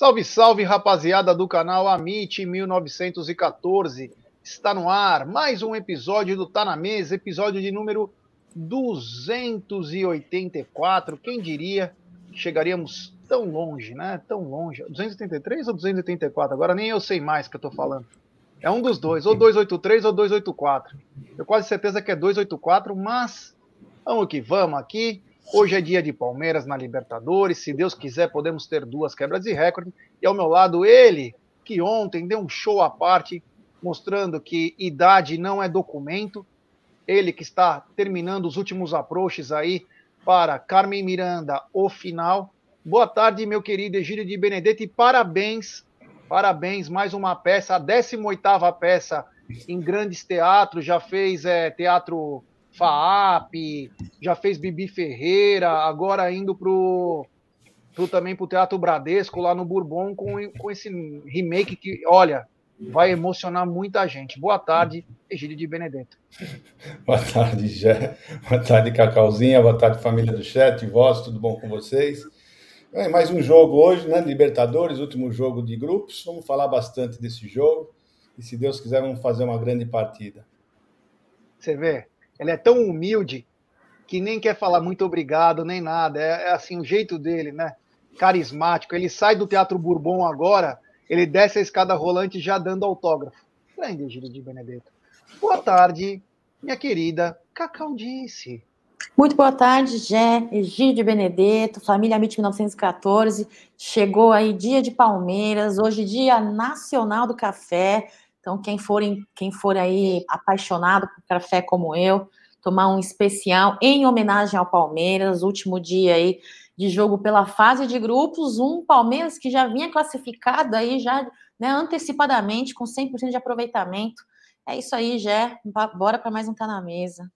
Salve, salve, rapaziada do canal Amit 1914. Está no ar mais um episódio do Tá na Mesa, episódio de número 284. Quem diria que chegaríamos tão longe, né? Tão longe. 283 ou 284? Agora nem eu sei mais que eu tô falando. É um dos dois, ou 283 ou 284. Eu quase certeza que é 284, mas vamos que vamos aqui. Hoje é dia de Palmeiras na Libertadores. Se Deus quiser, podemos ter duas quebras de recorde. E ao meu lado, ele, que ontem deu um show à parte, mostrando que idade não é documento. Ele que está terminando os últimos approaches aí para Carmen Miranda, o final. Boa tarde, meu querido Egílio de Benedetto, e parabéns, parabéns, mais uma peça, a 18ª peça em grandes teatros, já fez é, teatro FAAP, já fez Bibi Ferreira, agora indo pro, pro também pro Teatro Bradesco lá no Bourbon com, com esse remake que, olha, vai emocionar muita gente. Boa tarde, Egílio de Benedetto. Boa tarde, Jé. Boa tarde, Cacauzinha. Boa tarde, família do chat. Voz, tudo bom com vocês? É, mais um jogo hoje, né? Libertadores, último jogo de grupos. Vamos falar bastante desse jogo. E se Deus quiser, vamos fazer uma grande partida. Você vê, ele é tão humilde que nem quer falar muito obrigado, nem nada. É, é, assim o jeito dele, né? Carismático. Ele sai do Teatro Bourbon agora, ele desce a escada rolante já dando autógrafo. Grande Egílio de Benedetto. Boa tarde, minha querida Cacau Disse. Muito boa tarde, Gé, Egílio de Benedetto, família MIT 1914. Chegou aí dia de Palmeiras, hoje dia nacional do café. Então, quem for, quem for aí apaixonado por café como eu, tomar um especial em homenagem ao Palmeiras, último dia aí de jogo pela fase de grupos, um Palmeiras que já vinha classificado aí já né, antecipadamente com 100% de aproveitamento. É isso aí, Jé. Bora para mais um Tá na Mesa.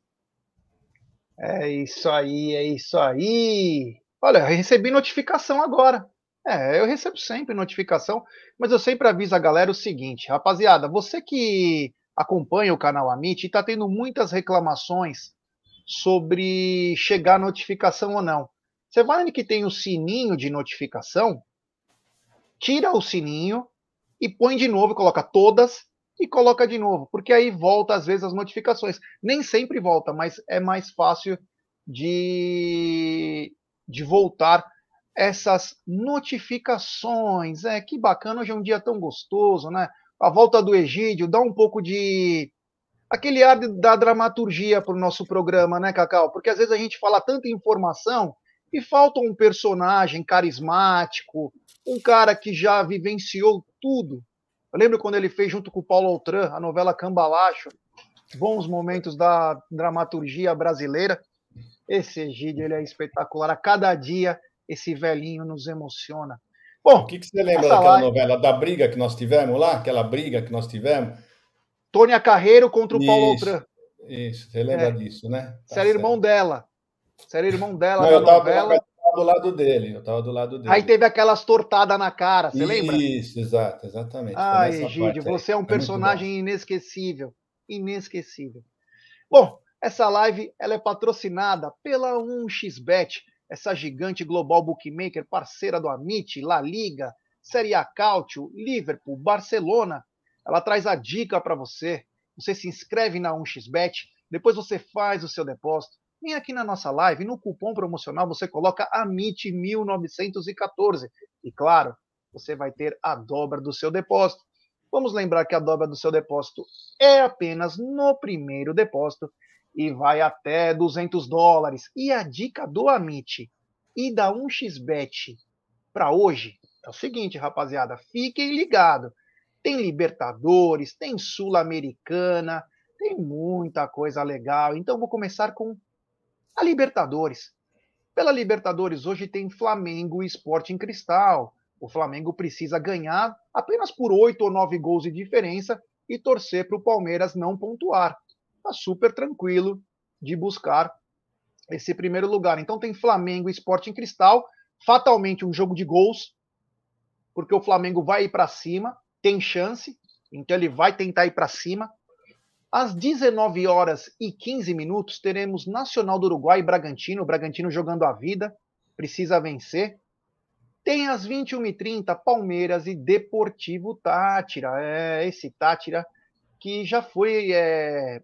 É isso aí, é isso aí. Olha, recebi notificação agora. É, eu recebo sempre notificação, mas eu sempre aviso a galera o seguinte, rapaziada, você que acompanha o canal Amit e está tendo muitas reclamações sobre chegar notificação ou não. Você vai que tem o sininho de notificação, tira o sininho e põe de novo, coloca todas e coloca de novo, porque aí volta às vezes as notificações. Nem sempre volta, mas é mais fácil de, de voltar essas notificações. É que bacana, hoje é um dia tão gostoso, né? A volta do Egídio dá um pouco de aquele ar da dramaturgia para o nosso programa, né, Cacau? Porque às vezes a gente fala tanta informação e falta um personagem carismático, um cara que já vivenciou tudo. Eu lembro quando ele fez junto com o Paulo Outran a novela Cambalacho, bons momentos da dramaturgia brasileira. Esse Egídio ele é espetacular. A cada dia esse velhinho nos emociona. Bom, o que, que você lembra daquela live... novela, da briga que nós tivemos lá? Aquela briga que nós tivemos? Tônia Carreiro contra o isso, Paulo Outran. Isso, você lembra é. disso, né? Tá você era irmão dela. Você era irmão dela Não, eu tava, novela. do lado dele, eu tava do lado dele. Aí teve aquelas tortadas na cara, você lembra? Isso, exato, exatamente. Ah, Egídio, você é um personagem inesquecível. Inesquecível. Bom, essa live ela é patrocinada pela 1xBet essa gigante global bookmaker, parceira do Amit, La Liga, Série A Cautio, Liverpool, Barcelona. Ela traz a dica para você. Você se inscreve na 1xBet, depois você faz o seu depósito. Vem aqui na nossa live, no cupom promocional você coloca AMIT1914. E claro, você vai ter a dobra do seu depósito. Vamos lembrar que a dobra do seu depósito é apenas no primeiro depósito e vai até 200 dólares. E a dica do Amit e da 1xBet para hoje é o seguinte, rapaziada, fiquem ligados. Tem Libertadores, tem Sul-Americana, tem muita coisa legal. Então vou começar com a Libertadores. Pela Libertadores hoje tem Flamengo e Sporting Cristal. O Flamengo precisa ganhar apenas por oito ou nove gols de diferença e torcer para o Palmeiras não pontuar. Está super tranquilo de buscar esse primeiro lugar. Então tem Flamengo e Sporting Cristal, fatalmente um jogo de gols, porque o Flamengo vai ir para cima, tem chance, então ele vai tentar ir para cima. Às 19 horas e 15 minutos teremos Nacional do Uruguai e Bragantino, o Bragantino jogando a vida, precisa vencer. Tem às 21h30 Palmeiras e Deportivo Tátira. É esse Tátira que já foi é,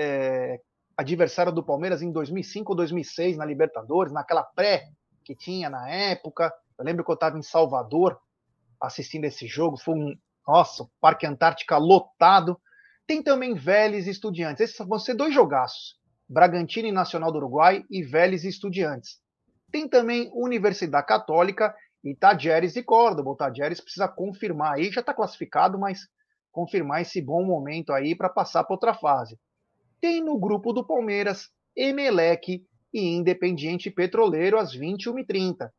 é, adversário do Palmeiras em 2005 ou 2006 na Libertadores, naquela pré que tinha na época. Eu lembro que eu estava em Salvador assistindo esse jogo. Foi um, nossa, Parque Antártica lotado. Tem também Vélez e Estudiantes. Esses vão ser dois jogaços. Bragantino e Nacional do Uruguai e Vélez e Estudiantes. Tem também Universidade Católica e Tajeres e Córdoba. O Tajeres precisa confirmar aí, já está classificado, mas confirmar esse bom momento aí para passar para outra fase. Tem no grupo do Palmeiras Emelec e Independiente Petroleiro às 21h30.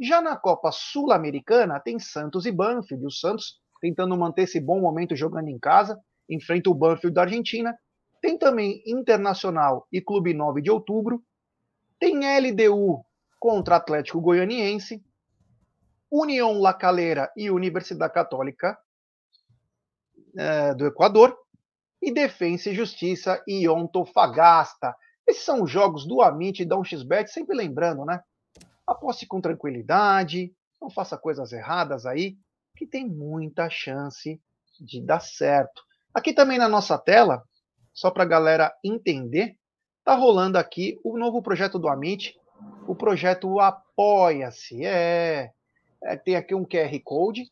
Já na Copa Sul-Americana tem Santos e Banfield. O Santos tentando manter esse bom momento jogando em casa, enfrenta o Banfield da Argentina. Tem também Internacional e Clube 9 de Outubro. Tem LDU contra Atlético Goianiense, União La Calera e Universidade Católica é, do Equador, e Defensa e Justiça e Ontofagasta. Esses são os jogos do Amit e da 1xBet, sempre lembrando, né? Aposte com tranquilidade, não faça coisas erradas aí, que tem muita chance de dar certo. Aqui também na nossa tela, só para a galera entender, tá rolando aqui o novo projeto do Amit, o projeto Apoia-se. É, é, tem aqui um QR Code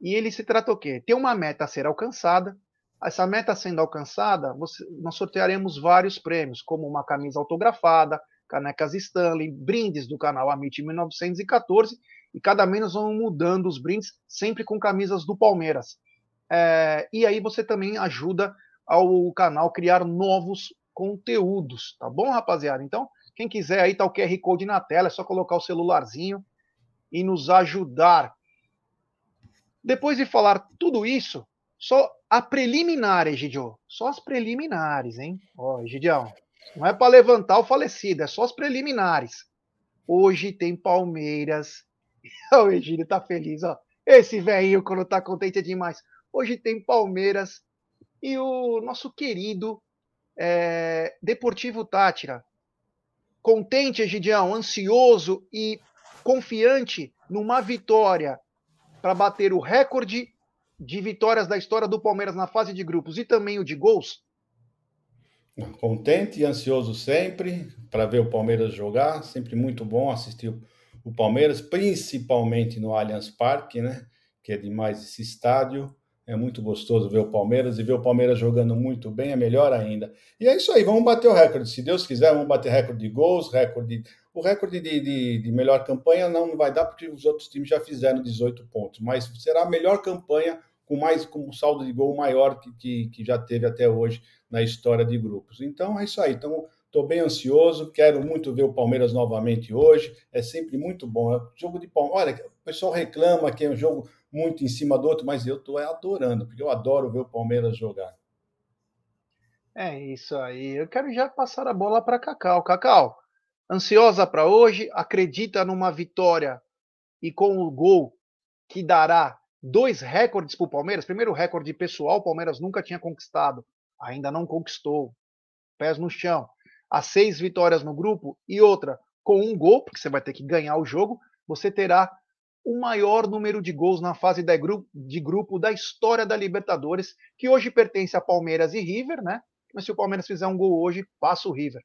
e ele se trata o quê? Tem uma meta a ser alcançada. Essa meta sendo alcançada, você, nós sortearemos vários prêmios, como uma camisa autografada, canecas Stanley, brindes do canal Amit 1914, e cada mês vão mudando os brindes, sempre com camisas do Palmeiras. É, e aí você também ajuda ao canal criar novos conteúdos, tá bom, rapaziada? Então, quem quiser aí tá o QR Code na tela, é só colocar o celularzinho e nos ajudar. Depois de falar tudo isso, só a preliminar, Egidio. Só as preliminares, hein? Ó, Egidião, não é para levantar o falecido, é só as preliminares. Hoje tem Palmeiras. O Egidio tá feliz, ó. Esse velhinho, quando tá contente é demais. Hoje tem Palmeiras e o nosso querido é, Deportivo Tátira. Contente, Egidião, ansioso e confiante numa vitória para bater o recorde de vitórias da história do Palmeiras na fase de grupos e também o de gols? Contente e ansioso sempre para ver o Palmeiras jogar, sempre muito bom assistir o Palmeiras, principalmente no Allianz Parque, né? Que é demais esse estádio. É muito gostoso ver o Palmeiras e ver o Palmeiras jogando muito bem, é melhor ainda. E é isso aí, vamos bater o recorde. Se Deus quiser, vamos bater recorde de gols, recorde. O recorde de, de, de melhor campanha não vai dar, porque os outros times já fizeram 18 pontos, mas será a melhor campanha com mais com um saldo de gol maior que, que, que já teve até hoje na história de grupos. Então é isso aí. Então estou bem ansioso, quero muito ver o Palmeiras novamente hoje. É sempre muito bom. É jogo de Palmeiras. Olha, o pessoal reclama que é um jogo muito em cima do outro, mas eu estou adorando, porque eu adoro ver o Palmeiras jogar. É isso aí. Eu quero já passar a bola para Cacau. Cacau, ansiosa para hoje, acredita numa vitória e com o gol que dará dois recordes para o Palmeiras. Primeiro recorde pessoal, o Palmeiras nunca tinha conquistado, ainda não conquistou. Pés no chão. As seis vitórias no grupo e outra, com um gol, porque você vai ter que ganhar o jogo, você terá o maior número de gols na fase de grupo da história da Libertadores, que hoje pertence a Palmeiras e River, né? Mas se o Palmeiras fizer um gol hoje, passa o River.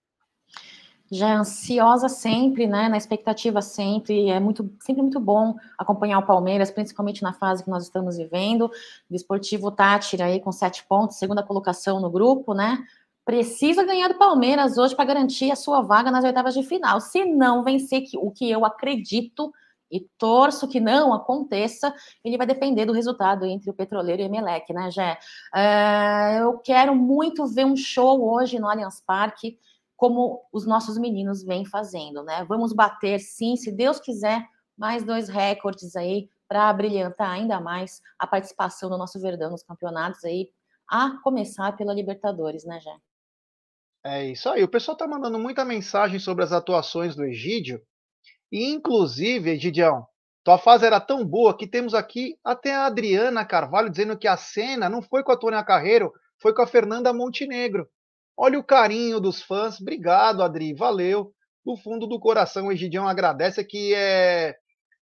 Já é ansiosa sempre, né? Na expectativa sempre. É muito, sempre muito bom acompanhar o Palmeiras, principalmente na fase que nós estamos vivendo. O Esportivo Tátira aí com sete pontos, segunda colocação no grupo, né? Precisa ganhar do Palmeiras hoje para garantir a sua vaga nas oitavas de final. Se não vencer, o que eu acredito e torço que não aconteça, ele vai depender do resultado entre o Petroleiro e o Emelec, né, Jé? É, eu quero muito ver um show hoje no Allianz Parque, como os nossos meninos vêm fazendo, né? Vamos bater, sim, se Deus quiser, mais dois recordes aí para brilhantar ainda mais a participação do nosso Verdão nos campeonatos aí, a começar pela Libertadores, né, Jé? É isso aí. O pessoal tá mandando muita mensagem sobre as atuações do Egídio. E, inclusive, Egidião, tua fase era tão boa que temos aqui até a Adriana Carvalho dizendo que a cena não foi com a Tônia Carreiro, foi com a Fernanda Montenegro. Olha o carinho dos fãs. Obrigado, Adri. Valeu. Do fundo do coração, o Egidião agradece que é...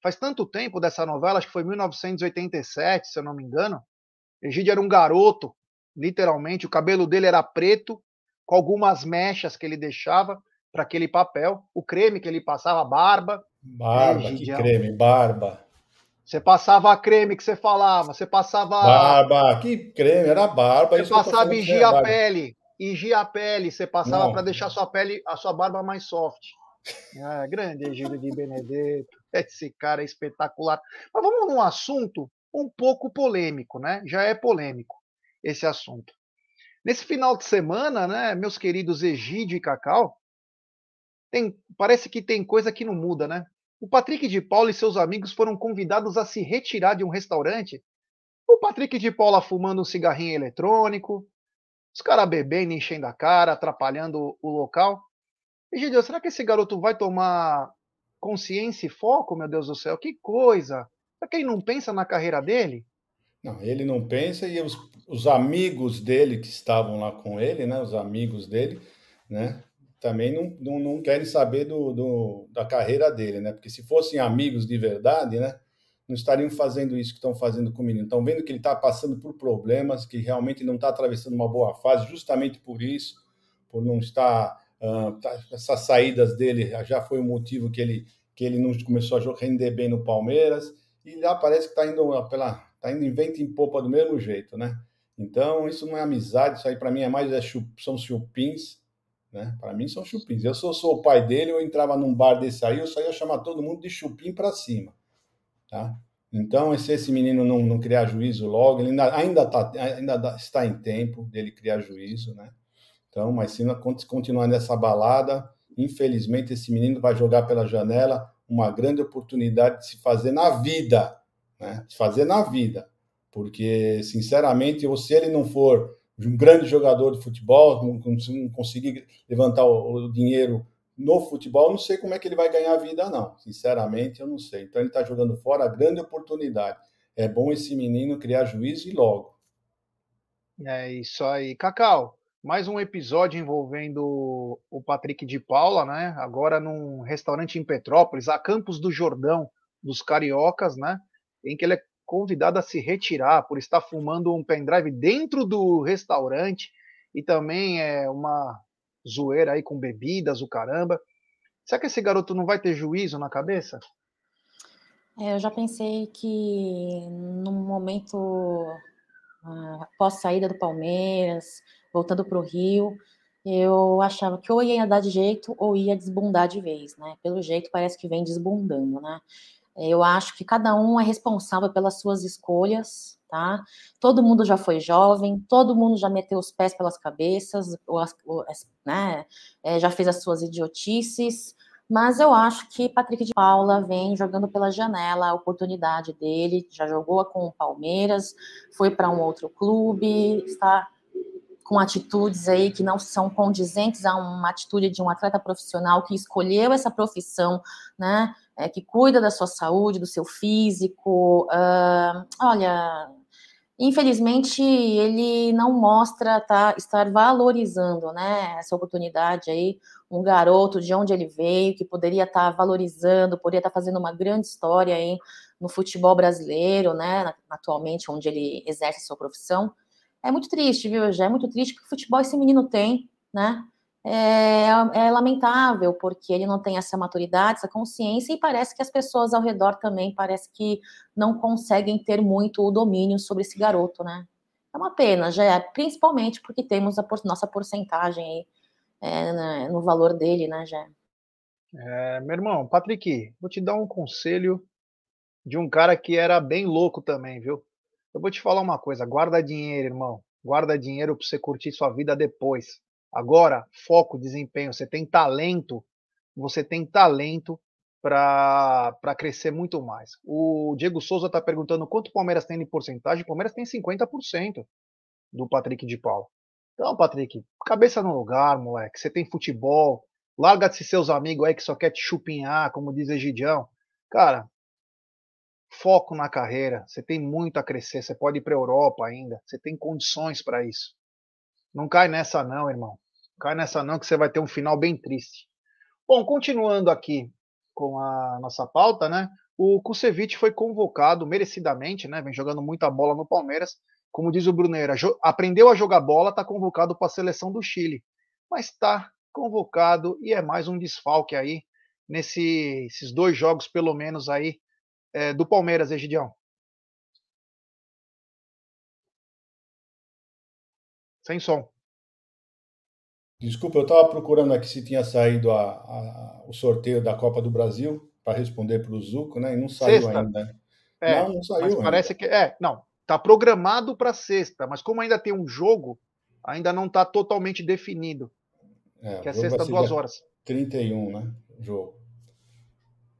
faz tanto tempo dessa novela, acho que foi 1987, se eu não me engano. Egidio era um garoto, literalmente. O cabelo dele era preto, com algumas mechas que ele deixava para aquele papel, o creme que ele passava, barba. Barba, que creme, barba. Você passava a creme que você falava, você passava. Barba, que creme, era barba. Você passava higia a pele, higia a pele, você passava para deixar a sua pele, a sua barba mais soft. Ah, grande Egílio de Benedetto, esse cara é espetacular. Mas vamos num assunto um pouco polêmico, né? Já é polêmico esse assunto. Nesse final de semana, né, meus queridos Egídio e Cacau, tem, parece que tem coisa que não muda, né? O Patrick de Paula e seus amigos foram convidados a se retirar de um restaurante. O Patrick de Paula fumando um cigarrinho eletrônico, os caras bebendo, enchendo a cara, atrapalhando o local. E, Gideon, será que esse garoto vai tomar consciência e foco, meu Deus do céu? Que coisa! Será que ele não pensa na carreira dele? Não, ele não pensa e os, os amigos dele que estavam lá com ele, né? Os amigos dele, né? também não, não, não querem saber do, do, da carreira dele, né? Porque se fossem amigos de verdade, né? Não estariam fazendo isso que estão fazendo com o menino. Estão vendo que ele está passando por problemas, que realmente não está atravessando uma boa fase, justamente por isso, por não estar. Uh, essas saídas dele já foi o motivo que ele, que ele não começou a render bem no Palmeiras. E já parece que está indo pela. Está indo em vento em popa do mesmo jeito, né? Então, isso não é amizade, isso aí para mim é mais é chup, são chupins né? Para mim são chupins. Eu sou, sou o pai dele, eu entrava num bar desse aí, eu só ia chamar todo mundo de chupim para cima. Tá? Então, se esse menino não, não criar juízo logo, ele ainda, ainda, tá, ainda está em tempo dele criar juízo, né? Então, mas se continuar nessa balada, infelizmente esse menino vai jogar pela janela uma grande oportunidade de se fazer na vida, né? Se fazer na vida. Porque, sinceramente, ou se ele não for de um grande jogador de futebol, não, não conseguir levantar o, o, dinheiro no futebol, não sei como é que ele vai ganhar a vida, não. Sinceramente, eu não sei. Então ele está jogando fora a grande oportunidade. É bom esse menino criar juízo e logo. É isso aí. Cacau, mais um episódio envolvendo o Patrick de Paula, né? Agora num restaurante em Petrópolis, a Campos do Jordão, dos Cariocas, né? Em que ele é convidado a se retirar por estar fumando um pendrive dentro do restaurante e também é uma zoeira aí com bebidas, o caramba. Será que esse garoto não vai ter juízo na cabeça? É, eu já pensei que no momento uh, após saída do Palmeiras, voltando para o Rio, eu achava que ou ia dar de jeito ou ia desbundar de vez, né? Pelo jeito parece que vem desbundando, né? Eu acho que cada um é responsável pelas suas escolhas, tá? Todo mundo já foi jovem, todo mundo já meteu os pés pelas cabeças, ou, ou, né? É, já fez as suas idiotices, mas eu acho que Patrick de Paula vem jogando pela janela a oportunidade dele, já jogou com o Palmeiras, foi para um outro clube, está com atitudes aí que não são condizentes a uma atitude de um atleta profissional que escolheu essa profissão, né? É, que cuida da sua saúde, do seu físico. Uh, olha, infelizmente ele não mostra tá, estar valorizando né, essa oportunidade aí, um garoto de onde ele veio, que poderia estar tá valorizando, poderia estar tá fazendo uma grande história aí no futebol brasileiro, né, atualmente onde ele exerce sua profissão. É muito triste, viu? Já é muito triste que o futebol esse menino tem, né? É, é, lamentável, porque ele não tem essa maturidade, essa consciência, e parece que as pessoas ao redor também parece que não conseguem ter muito o domínio sobre esse garoto, né? É uma pena, já é, principalmente porque temos a por, nossa porcentagem aí é, né, no valor dele, né, já. É, meu irmão, Patrick, vou te dar um conselho de um cara que era bem louco também, viu? Eu vou te falar uma coisa, guarda dinheiro, irmão. Guarda dinheiro para você curtir sua vida depois. Agora, foco, desempenho. Você tem talento, você tem talento para crescer muito mais. O Diego Souza está perguntando quanto o Palmeiras tem de porcentagem. O Palmeiras tem 50% do Patrick de Paulo. Então, Patrick, cabeça no lugar, moleque. Você tem futebol. Larga de seus amigos aí que só quer te chupinhar, como diz Egidião. Cara, foco na carreira. Você tem muito a crescer. Você pode ir para Europa ainda. Você tem condições para isso. Não cai nessa, não, irmão. Cai nessa não, que você vai ter um final bem triste. Bom, continuando aqui com a nossa pauta, né? O Kusevich foi convocado merecidamente, né? Vem jogando muita bola no Palmeiras. Como diz o Bruneira, aprendeu a jogar bola, está convocado para a seleção do Chile. Mas está convocado e é mais um desfalque aí nesses dois jogos, pelo menos aí, é, do Palmeiras, Egidião. Sem som. Desculpa, eu estava procurando aqui se tinha saído a, a, o sorteio da Copa do Brasil para responder para o Zuco, né? E não saiu sexta. ainda. É, não, não saiu. Parece que é, não, tá programado para sexta, mas como ainda tem um jogo, ainda não está totalmente definido. É, que é sexta duas horas. 31, né? O jogo.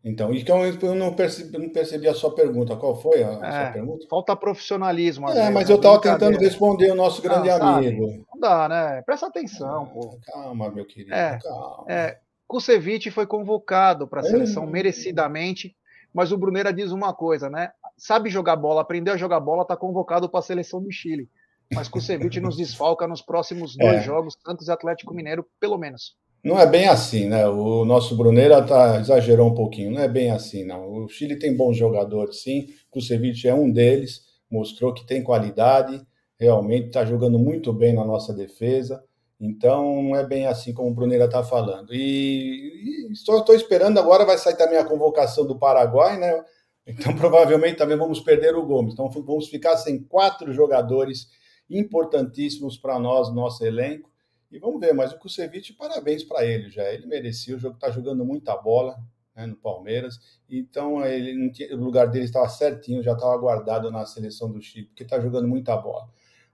Então, então eu não percebi, não percebi a sua pergunta. Qual foi a, é, sua pergunta? Falta profissionalismo. É, mas eu estava tentando responder o nosso grande amigo. Não dá, né? Presta atenção, ah, pô. Calma, meu querido. É, calma. É, Kusevich foi convocado para a seleção é. merecidamente, mas o Bruneira diz uma coisa, né? Sabe jogar bola, aprendeu a jogar bola, está convocado para a seleção do Chile. Mas Kusevich nos desfalca nos próximos dois é. jogos, Santos e Atlético Mineiro, pelo menos. Não é bem assim, né? O nosso Bruneira tá, exagerou um pouquinho. Não é bem assim, não. O Chile tem bons jogadores, sim. Kusevich é um deles. Mostrou que tem qualidade. Realmente está jogando muito bem na nossa defesa. Então, não é bem assim como o Bruneira está falando. E, estou, esperando agora, vai sair também a convocação do Paraguai, né? Então, provavelmente também vamos perder o Gomes. Então, vamos ficar sem quatro jogadores importantíssimos para nós, nosso elenco. E vamos ver, mas o Kusevich, parabéns para ele já. Ele merecia, o jogo está jogando muita bola né, no Palmeiras. Então ele o lugar dele estava certinho, já estava guardado na seleção do Chile, porque está jogando muita bola.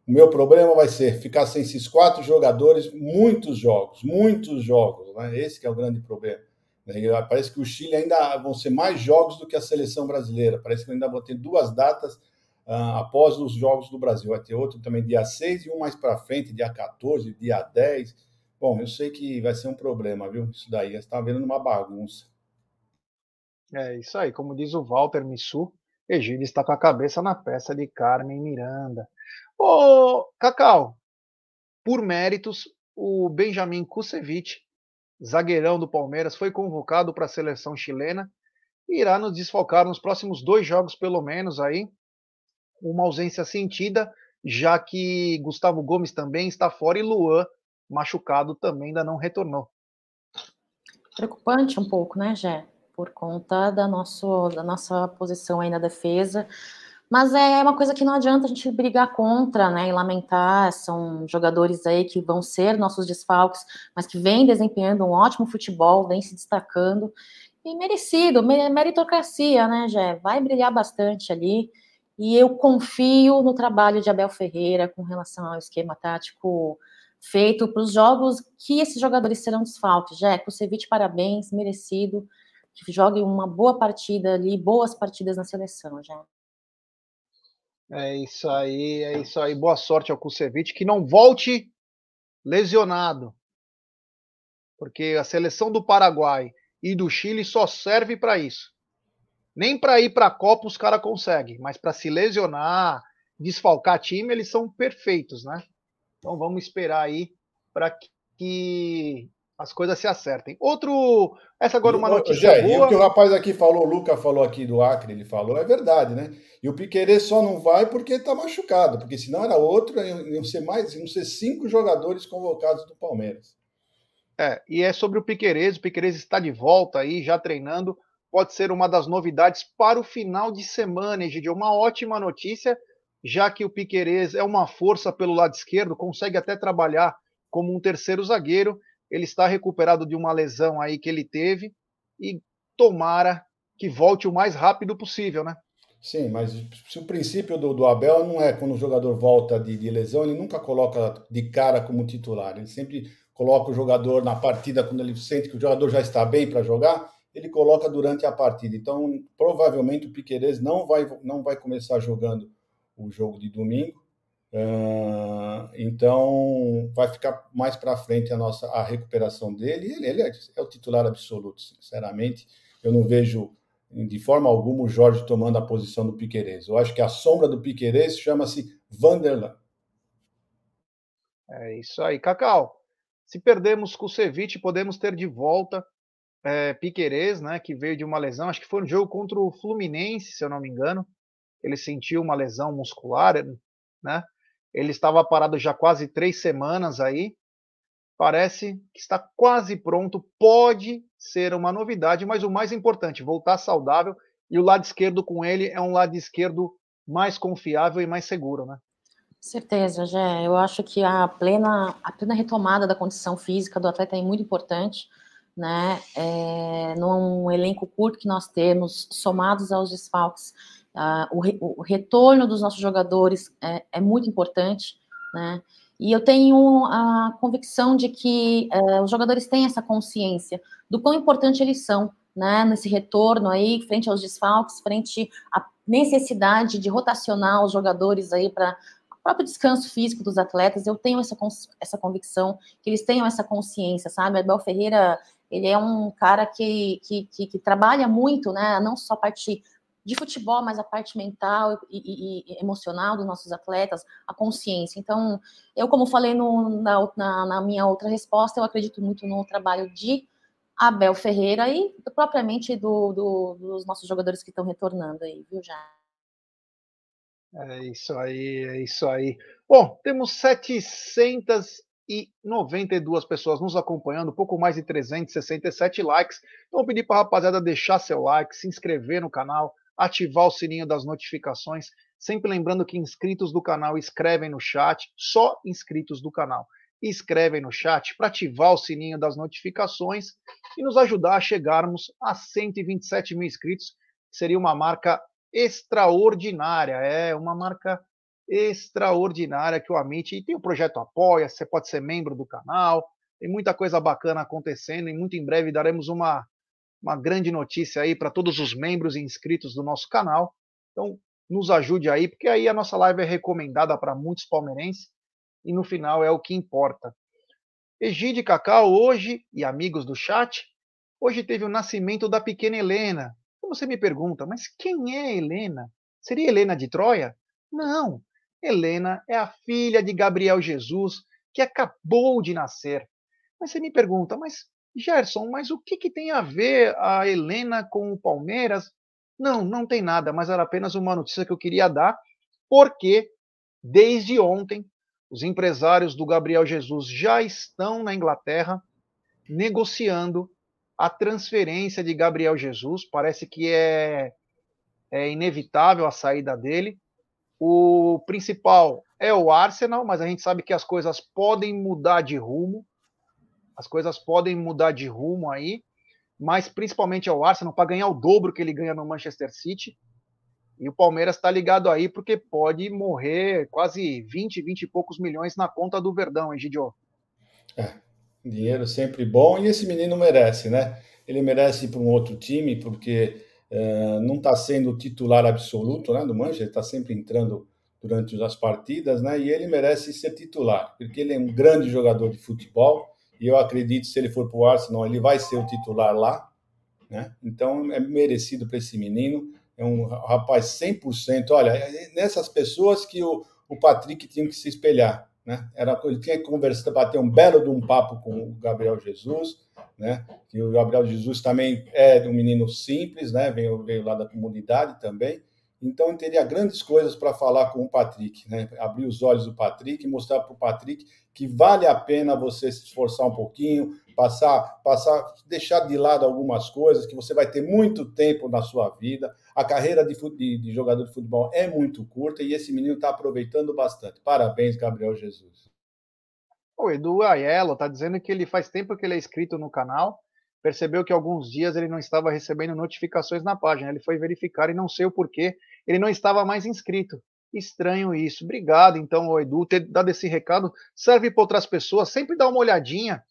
O meu problema vai ser ficar sem esses quatro jogadores muitos jogos, muitos jogos. Né? Esse é o grande problema. Parece que o Chile ainda vão ser mais jogos do que a seleção brasileira. Parece que ainda vão ter duas datas uh, após os Jogos do Brasil. Vai ter outro também dia 6 e um mais para frente, dia 14, dia 10. Bom, eu sei que vai ser um problema, viu? Isso daí, está vendo uma bagunça. É isso aí, como diz o Walter Missu, Egílio está com a cabeça na peça de Carmen Miranda. Ô, Cacau, por méritos, o Benjamin Kusevich, zagueirão do Palmeiras, foi convocado para a seleção chilena e irá nos desfocar nos próximos dois jogos, pelo menos, aí, uma ausência sentida, já que Gustavo Gomes também está fora e Luan, machucado, também ainda não retornou. Preocupante um pouco, né, Jé? Por conta da, nosso, da nossa posição aí na defesa. Mas é uma coisa que não adianta a gente brigar contra, né, e lamentar. São jogadores aí que vão ser nossos desfalques, mas que vêm desempenhando um ótimo futebol, vêm se destacando. E merecido, meritocracia, né, Jé? Vai brilhar bastante ali. E eu confio no trabalho de Abel Ferreira com relação ao esquema tático feito para os jogos que esses jogadores serão desfalques. Jeco, Ceviche, parabéns, merecido. Que jogue uma boa partida ali, boas partidas na seleção, já. É isso aí, é isso aí. Boa sorte ao Kusevich, que não volte lesionado. Porque a seleção do Paraguai e do Chile só serve para isso. Nem para ir para a Copa os caras conseguem, mas para se lesionar, desfalcar time, eles são perfeitos, né? Então vamos esperar aí para que as coisas se acertem. Outro, essa agora é uma notícia boa. E o que o rapaz aqui falou, o Luca falou aqui do Acre, ele falou, é verdade, né? E o Piquerez só não vai porque está machucado, porque senão era outro, iam ser mais, iam ser cinco jogadores convocados do Palmeiras. É, e é sobre o Piquerez, o Piquerez está de volta aí, já treinando, pode ser uma das novidades para o final de semana, Egidio, uma ótima notícia, já que o Piquerez é uma força pelo lado esquerdo, consegue até trabalhar como um terceiro zagueiro, ele está recuperado de uma lesão aí que ele teve e tomara que volte o mais rápido possível, né? Sim, mas se o princípio do, do Abel não é quando o jogador volta de, de, lesão, ele nunca coloca de cara como titular. Ele sempre coloca o jogador na partida quando ele sente que o jogador já está bem para jogar, ele coloca durante a partida. Então, provavelmente o Piquerez não vai, não vai começar jogando o jogo de domingo. Uh, então, vai ficar mais para frente a nossa a recuperação dele. Ele, ele é, é, o titular absoluto, sinceramente. Eu não vejo de forma alguma o Jorge tomando a posição do Piquerez. Eu acho que a sombra do Piquerez chama-se Vanderlan. É isso aí, Cacau. Se perdemos com o Ceviche, podemos ter de volta é, Piquerez, né, que veio de uma lesão. Acho que foi um jogo contra o Fluminense, se eu não me engano. Ele sentiu uma lesão muscular, né? Ele estava parado já quase três semanas aí. Parece que está quase pronto. Pode ser uma novidade, mas o mais importante, voltar saudável. E o lado esquerdo com ele é um lado esquerdo mais confiável e mais seguro, né? Certeza, Jé. Eu acho que a plena, a plena retomada da condição física do atleta é muito importante, né? É, num elenco curto que nós temos, somados aos desfalques Uh, o, re, o, retorno dos nossos jogadores é, é, muito importante, né? E eu tenho a convicção de que uh, os jogadores têm essa consciência do quão importante eles são, né? Nesse retorno aí, frente aos desfalques, frente à necessidade de rotacionar os jogadores aí para o próprio descanso físico dos atletas. Eu tenho essa, essa convicção que eles tenham essa consciência, sabe? Abel Ferreira ele é um cara que, que, que, que, trabalha muito, né? Não só a parte de futebol, mas a parte mental e, e, e, emocional dos nossos atletas, a consciência. Então, eu, como falei no, na, na, na, minha outra resposta, eu acredito muito no trabalho de Abel Ferreira e propriamente do, do, dos nossos jogadores que estão retornando aí, viu, já? É isso aí, é isso aí. Bom, temos 792 pessoas nos acompanhando, pouco mais de 367 likes. Então, vou pedir para a rapaziada deixar seu like, se inscrever no canal, ativar o sininho das notificações. Sempre lembrando que inscritos do canal escrevem no chat, só inscritos do canal escrevem no chat para ativar o sininho das notificações e nos ajudar a chegarmos a 127 mil inscritos, seria uma marca extraordinária, é uma marca extraordinária que o Amit e tem o projeto Apoia, você pode ser membro do canal, tem muita coisa bacana acontecendo e muito em breve daremos uma uma grande notícia aí para todos os membros e inscritos do nosso canal. Então, nos ajude aí, porque aí a nossa live é recomendada para muitos palmeirenses e no final é o que importa. Egide Cacau, hoje, e amigos do chat, hoje teve o nascimento da pequena Helena. Você me pergunta, mas quem é Helena? Seria Helena de Troia? Não, Helena é a filha de Gabriel Jesus, que acabou de nascer. Mas você me pergunta, mas Gerson, mas o que, que tem a ver a Helena com o Palmeiras? Não, não tem nada, mas era apenas uma notícia que eu queria dar, porque desde ontem os empresários do Gabriel Jesus já estão na Inglaterra negociando a transferência de Gabriel Jesus. Parece que é, é inevitável a saída dele. O principal é o Arsenal, mas a gente sabe que as coisas podem mudar de rumo. As coisas podem mudar de rumo aí, mas principalmente ao Arsenal para ganhar o dobro que ele ganha no Manchester City. E o Palmeiras está ligado aí porque pode morrer quase 20, 20 e poucos milhões na conta do Verdão, hein, Gidio? É, dinheiro sempre bom e esse menino merece, né? Ele merece ir para um outro time porque é, não está sendo titular absoluto né, do Manchester, está sempre entrando durante as partidas, né? E ele merece ser titular, porque ele é um grande jogador de futebol e eu acredito se ele for para o Arsenal, ele vai ser o titular lá. Né? Então é merecido para esse menino. é um rapaz 100%. Olha, é, é nessas pessoas que o, o Patrick tinha que se espelhar. Né? Era, ele tinha que conversar, bater um belo de um papo com o Gabriel Jesus, né? que o Gabriel Jesus também é um menino simples, né? veio, veio lá da comunidade também. Então, teria grandes coisas para falar com o Patrick, né? abrir os olhos do Patrick, mostrar para o Patrick que vale a pena você se esforçar um pouquinho, passar, passar, deixar de lado algumas coisas, que você vai ter muito tempo na sua vida. A carreira de, de, de jogador de futebol é muito curta e esse menino está aproveitando bastante. Parabéns, Gabriel Jesus. O Edu Aiello está dizendo que ele faz tempo que ele é inscrito no canal, percebeu que alguns dias ele não estava recebendo notificações na página. Ele foi verificar e não sei o porquê, ele não estava mais inscrito. Estranho isso. Obrigado, então, Edu, ter dado esse recado. Serve para outras pessoas. Sempre dá uma olhadinha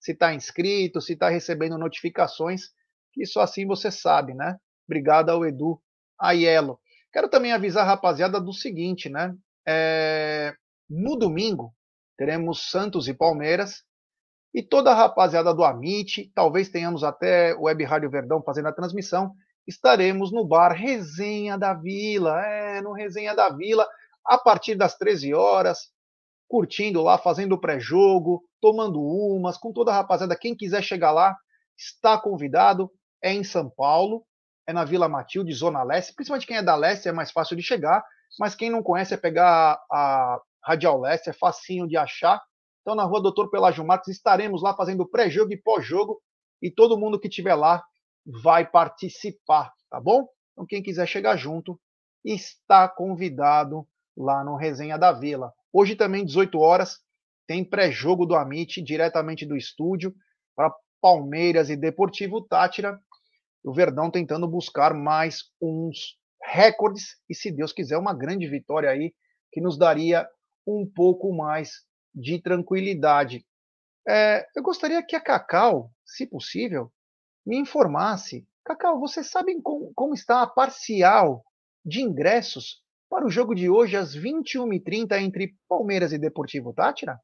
se está inscrito, se está recebendo notificações, que só assim você sabe, né? Obrigado ao Edu Aiello. Quero também avisar a rapaziada do seguinte, né? É... No domingo teremos Santos e Palmeiras e toda a rapaziada do Amit, talvez tenhamos até o Web Rádio Verdão fazendo a transmissão, estaremos no bar Resenha da Vila, é, no Resenha da Vila, a partir das 13 horas, curtindo lá, fazendo pré-jogo, tomando umas, com toda a rapaziada. Quem quiser chegar lá, está convidado. É em São Paulo, é na Vila Matilde, Zona Leste. Principalmente quem é da Leste é mais fácil de chegar, mas quem não conhece é pegar a Radial Leste, é facinho de achar. Então, na rua Doutor Pelágio Marques, estaremos lá fazendo pré-jogo e pós-jogo. E todo mundo que estiver lá vai participar, tá bom? Então, quem quiser chegar junto, está convidado lá no Resenha da Vila. Hoje também, 18 horas, tem pré-jogo do Amit, diretamente do estúdio, para Palmeiras e Deportivo Tátira. O Verdão tentando buscar mais uns recordes e, se Deus quiser, uma grande vitória aí, que nos daria um pouco mais de tranquilidade. É, eu gostaria que a Cacau, se possível, me informasse. Cacau, você sabe como, como está a parcial de ingressos para o jogo de hoje às 21h30 entre Palmeiras e Deportivo Tátira?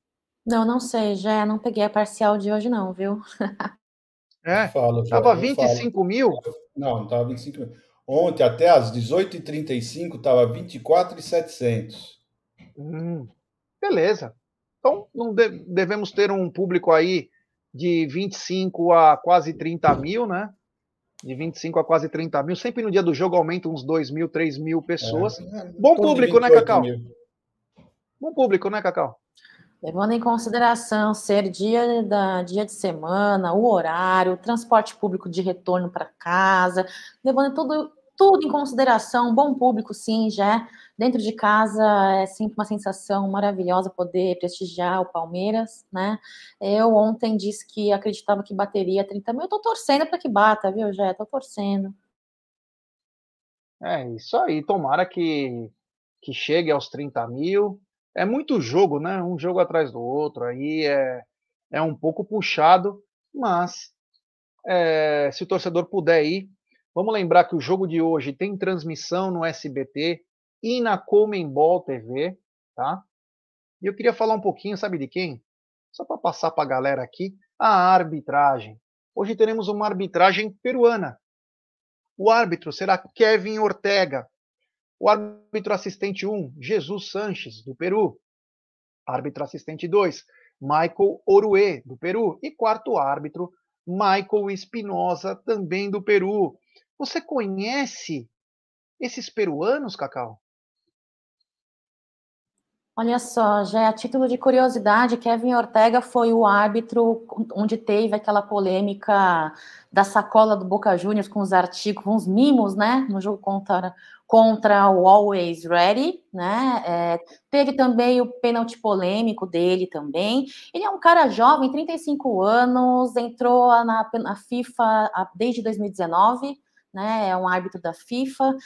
Não, não sei, já não peguei a parcial de hoje não, viu? É, falo, já, tava 25 falo. mil? Não, não tava 25 mil. Ontem, até às 18h35, tava 24,700. Hum, beleza. Então, não devemos ter um público aí de 25 a quase 30 mil, né? de 25 a quase 30 mil. Sempre no dia do jogo aumenta uns 2 mil, 3 mil pessoas. É, Bom público, né, Cacau? Mil. Bom público, né, Cacau? Levando em consideração ser dia, da, dia de semana, o horário, o transporte público de retorno para casa, levando tudo, tudo em consideração, bom público, sim, já dentro de casa é sempre uma sensação maravilhosa poder prestigiar o Palmeiras, né? Eu ontem disse que acreditava que bateria 30 mil, eu tô torcendo para que bata, viu, já tô torcendo. É, isso aí, tomara que, que chegue aos 30 mil. É muito jogo, né? Um jogo atrás do outro, aí é, é um pouco puxado, mas é, se o torcedor puder ir, Vamos lembrar que o jogo de hoje tem transmissão no SBT e na Comembol TV, tá? E eu queria falar um pouquinho, sabe de quem? Só para passar para a galera aqui, a arbitragem. Hoje teremos uma arbitragem peruana. O árbitro será Kevin Ortega. O árbitro assistente 1, Jesus Sanches, do Peru. Árbitro assistente 2, Michael Orue, do Peru. E quarto árbitro, Michael Espinosa, também do Peru. Você conhece esses peruanos, Cacau? Olha só, já é a título de curiosidade, Kevin Ortega foi o árbitro onde teve aquela polêmica da sacola do Boca Juniors com os artigos, com os mimos, né, no jogo contra, contra o Always Ready, né, é, teve também o pênalti polêmico dele também, ele é um cara jovem, 35 anos, entrou na, na FIFA desde 2019, né? É um árbitro da FIFA, uh,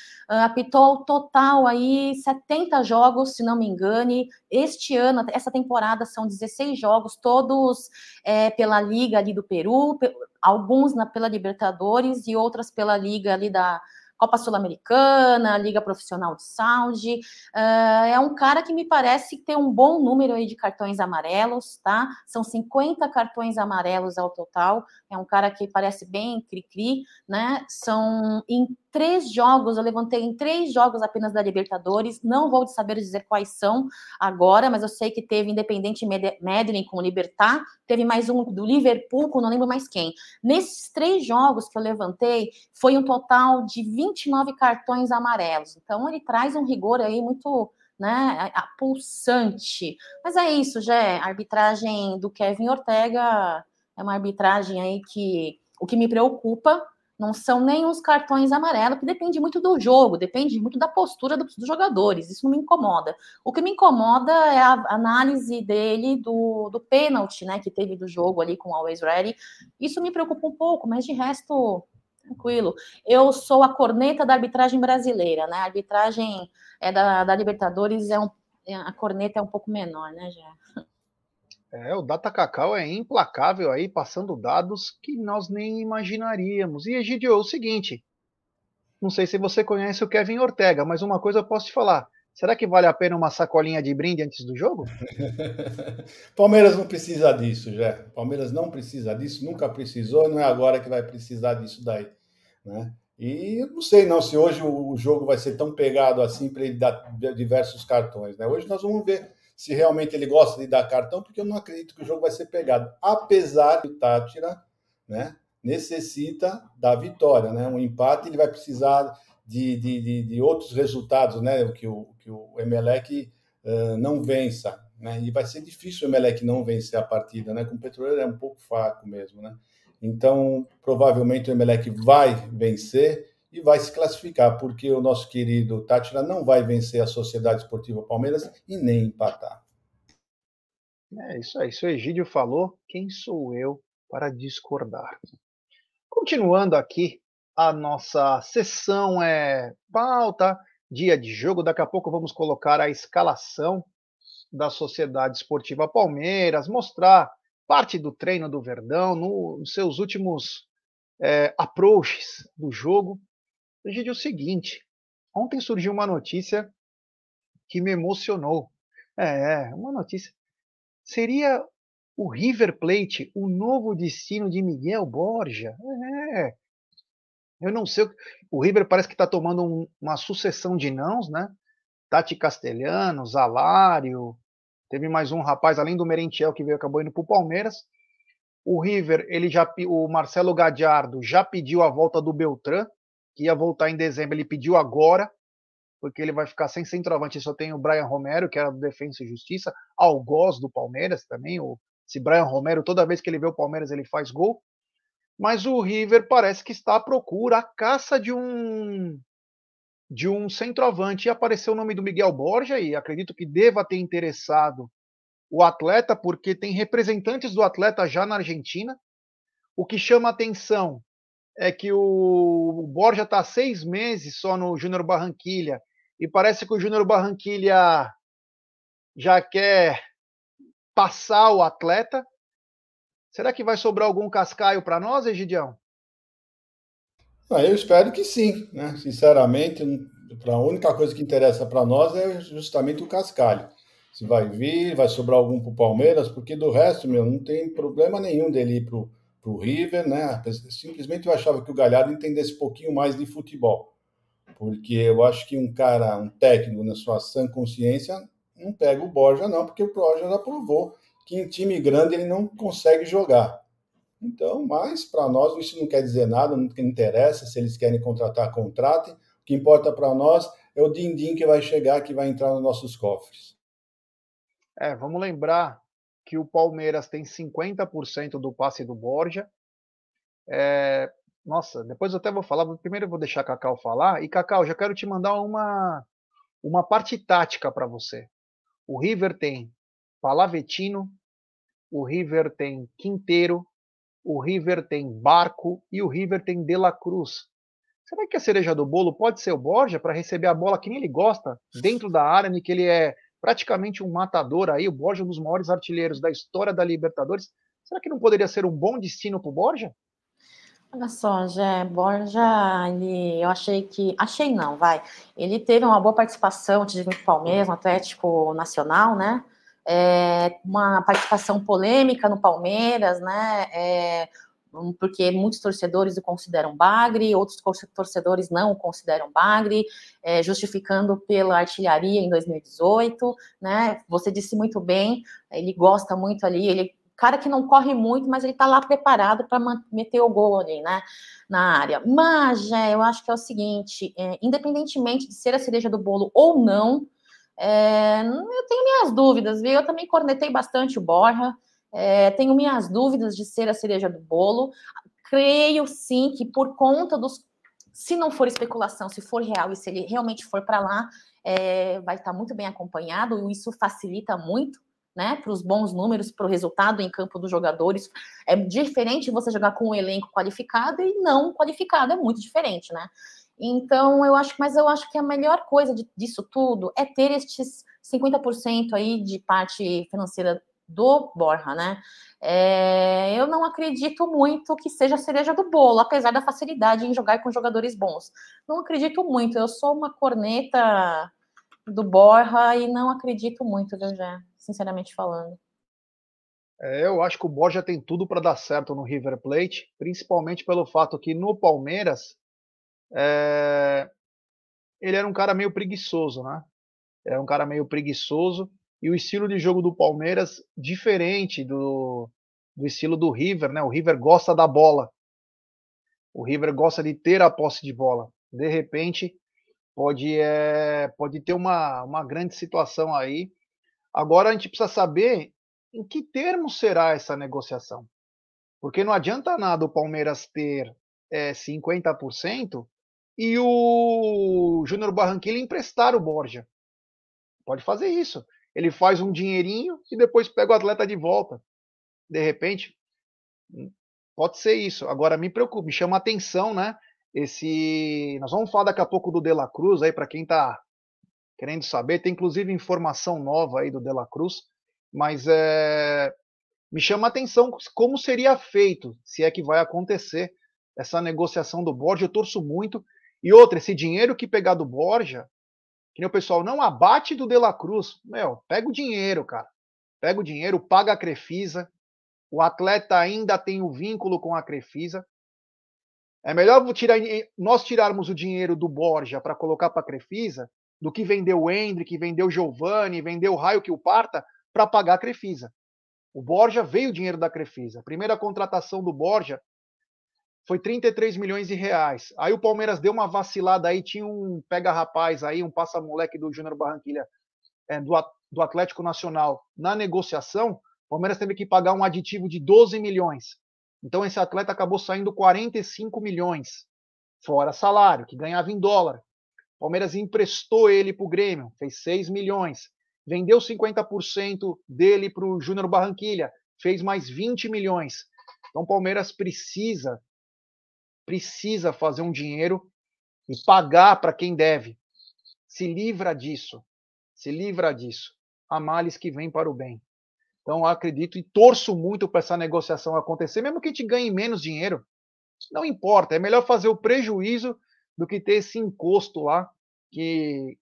apitou total aí 70 jogos, se não me engane. Este ano, essa temporada, são 16 jogos, todos é, pela Liga ali do Peru, alguns na, pela Libertadores e outras pela Liga ali da Copa Sul-Americana, Liga Profissional de Saúde. Uh, é um cara que me parece ter um bom número aí de cartões amarelos, tá? São 50 cartões amarelos ao total. É um cara que parece bem cri-cri, né? São em três jogos, eu levantei em três jogos apenas da Libertadores, não vou saber dizer quais são agora, mas eu sei que teve Independente Medellín com o Libertar, teve mais um do Liverpool com não lembro mais quem. Nesses três jogos que eu levantei, foi um total de 29 cartões amarelos. Então ele traz um rigor aí muito né, a, pulsante. Mas é isso, já a arbitragem do Kevin Ortega é uma arbitragem aí que o que me preocupa não são nem os cartões amarelos, que depende muito do jogo, depende muito da postura dos, jogadores, isso não me incomoda. O que me incomoda é a análise dele do, do pênalti, né, que teve do jogo ali com o Always Ready, isso me preocupa um pouco, mas de resto, tranquilo. Eu sou a corneta da arbitragem brasileira, né, a arbitragem é da, da Libertadores, é um, é, a corneta é um pouco menor, né, já. É, o Data Cacau é implacável aí, passando dados que nós nem imaginaríamos. E Egidio, é o seguinte, não sei se você conhece o Kevin Ortega, mas uma coisa eu posso te falar. Será que vale a pena uma sacolinha de brinde antes do jogo? Palmeiras não precisa disso, já. Palmeiras não precisa disso, nunca precisou, não é agora que vai precisar disso daí. Né? E não sei não se hoje o jogo vai ser tão pegado assim para ele dar diversos cartões. Né? Hoje nós vamos ver se realmente ele gosta de dar cartão, porque eu não acredito que o jogo vai ser pegado. Apesar de o Tátira né, necessita da vitória. Né? Um empate ele vai precisar de, de, de, de outros resultados, né? que, o, que o Emelec uh, não vença. Né? E vai ser difícil o Emelec não vencer a partida. Né? Com o Petroleiro é um pouco fraco mesmo. Né? Então, provavelmente o Emelec vai vencer e vai se classificar, porque o nosso querido Tátira não vai vencer a Sociedade Esportiva Palmeiras e nem empatar. É isso aí, se o Egídio falou, quem sou eu para discordar? Continuando aqui, a nossa sessão é pauta, dia de jogo, daqui a pouco vamos colocar a escalação da Sociedade Esportiva Palmeiras, mostrar parte do treino do Verdão, no, nos seus últimos é, approaches do jogo. Gente, é o seguinte, ontem surgiu uma notícia que me emocionou. É, uma notícia. Seria o River Plate o novo destino de Miguel Borja? É. Eu não sei. O River parece que está tomando um, uma sucessão de nãos, né? Tati Castelhano, Zalário, teve mais um rapaz além do Merentiel que veio acabou indo para o Palmeiras. O River, ele já, o Marcelo Gadiardo já pediu a volta do Beltrán, que ia voltar em dezembro, ele pediu agora, porque ele vai ficar sem centroavante. Só tem o Brian Romero, que era do Defensa e Justiça, algoz do Palmeiras também. O, esse Brian Romero, toda vez que ele vê o Palmeiras, ele faz gol. Mas o River parece que está à procura, à caça de um de um centroavante. E apareceu o nome do Miguel Borja, e acredito que deva ter interessado o atleta, porque tem representantes do atleta já na Argentina. O que chama atenção é que o Borja está seis meses só no Júnior Barranquilha e parece que o Júnior Barranquilha já quer passar o atleta. Será que vai sobrar algum cascaio para nós, Egidião? Ah, eu espero que sim, né? Sinceramente, a única coisa que interessa para nós é justamente o cascalho. Se vai vir, vai sobrar algum para o Palmeiras, porque do resto, meu, não tem problema nenhum dele ir para o para o River, né? Simplesmente eu achava que o Galhardo entendesse um pouquinho mais de futebol, porque eu acho que um cara, um técnico na sua sã consciência, não pega o Borja não, porque o Borja já provou que em time grande ele não consegue jogar. Então, mas para nós isso não quer dizer nada, não interessa se eles querem contratar, contratem. O que importa para nós é o din-din que vai chegar, que vai entrar nos nossos cofres. É, vamos lembrar que o Palmeiras tem 50% do passe do Borja. É, nossa, depois eu até vou falar, primeiro eu vou deixar a Cacau falar. E Cacau, já quero te mandar uma, uma parte tática para você. O River tem Palavetino, o River tem Quinteiro, o River tem Barco e o River tem De La Cruz. Será que a cereja do bolo pode ser o Borja para receber a bola que nem ele gosta, dentro da área, em que ele é praticamente um matador aí, o Borja é um dos maiores artilheiros da história da Libertadores. Será que não poderia ser um bom destino para o Borja? Olha só, Jé, Borja, ele, eu achei que. Achei não, vai. Ele teve uma boa participação de Palmeiras, no Atlético Nacional, né? É, uma participação polêmica no Palmeiras, né? É, porque muitos torcedores o consideram bagre, outros torcedores não o consideram bagre, é, justificando pela artilharia em 2018, né? Você disse muito bem, ele gosta muito ali, ele cara que não corre muito, mas ele tá lá preparado para meter o gol ali, né, na área. Mas, é, eu acho que é o seguinte, é, independentemente de ser a cereja do bolo ou não, é, eu tenho minhas dúvidas, viu? Eu também cornetei bastante o Borja, é, tenho minhas dúvidas de ser a cereja do bolo. Creio sim que por conta dos. Se não for especulação, se for real e se ele realmente for para lá, é, vai estar muito bem acompanhado, isso facilita muito. Né, para os bons números, para o resultado em campo dos jogadores. É diferente você jogar com um elenco qualificado e não qualificado, é muito diferente, né? Então, eu acho, mas eu acho que a melhor coisa de, disso tudo é ter estes 50% aí de parte financeira do Borja, né? É, eu não acredito muito que seja a cereja do bolo, apesar da facilidade em jogar com jogadores bons. Não acredito muito. Eu sou uma corneta do Borja e não acredito muito, José, sinceramente falando. É, eu acho que o Borja tem tudo para dar certo no River Plate, principalmente pelo fato que no Palmeiras é, ele era um cara meio preguiçoso, né? Era um cara meio preguiçoso e o estilo de jogo do Palmeiras diferente do, do estilo do River, né? O River gosta da bola. O River gosta de ter a posse de bola. De repente, pode, é, pode ter uma, uma grande situação aí. Agora a gente precisa saber em que termos será essa negociação. Porque não adianta nada o Palmeiras ter é, 50% e o Júnior Barranquilla emprestar o Borja. Pode fazer isso ele faz um dinheirinho e depois pega o atleta de volta. De repente, pode ser isso. Agora me preocupa, me chama atenção, né? Esse, nós vamos falar daqui a pouco do De La Cruz aí para quem está querendo saber. Tem inclusive informação nova aí do De La Cruz, mas é, me chama atenção como seria feito, se é que vai acontecer essa negociação do Borja. Eu torço muito. E outra, esse dinheiro que pegar do Borja, que nem o pessoal, não abate do De La Cruz. Meu, pega o dinheiro, cara. Pega o dinheiro, paga a Crefisa. O atleta ainda tem o vínculo com a Crefisa. É melhor tirar, nós tirarmos o dinheiro do Borja para colocar para a Crefisa do que vender o Hendrick, vender o Giovanni, vender o Raio que o parta para pagar a Crefisa. O Borja veio o dinheiro da Crefisa. A primeira contratação do Borja foi 33 milhões de reais. Aí o Palmeiras deu uma vacilada aí, tinha um pega-rapaz aí, um passa-moleque do Júnior Barranquilha, é, do, do Atlético Nacional, na negociação, o Palmeiras teve que pagar um aditivo de 12 milhões. Então esse atleta acabou saindo 45 milhões, fora salário, que ganhava em dólar. O Palmeiras emprestou ele para o Grêmio, fez 6 milhões. Vendeu 50% dele para o Júnior Barranquilha, fez mais 20 milhões. Então o Palmeiras precisa precisa fazer um dinheiro e pagar para quem deve. Se livra disso. Se livra disso. Há males que vêm para o bem. Então, acredito e torço muito para essa negociação acontecer, mesmo que a gente ganhe menos dinheiro. Não importa, é melhor fazer o prejuízo do que ter esse encosto lá, que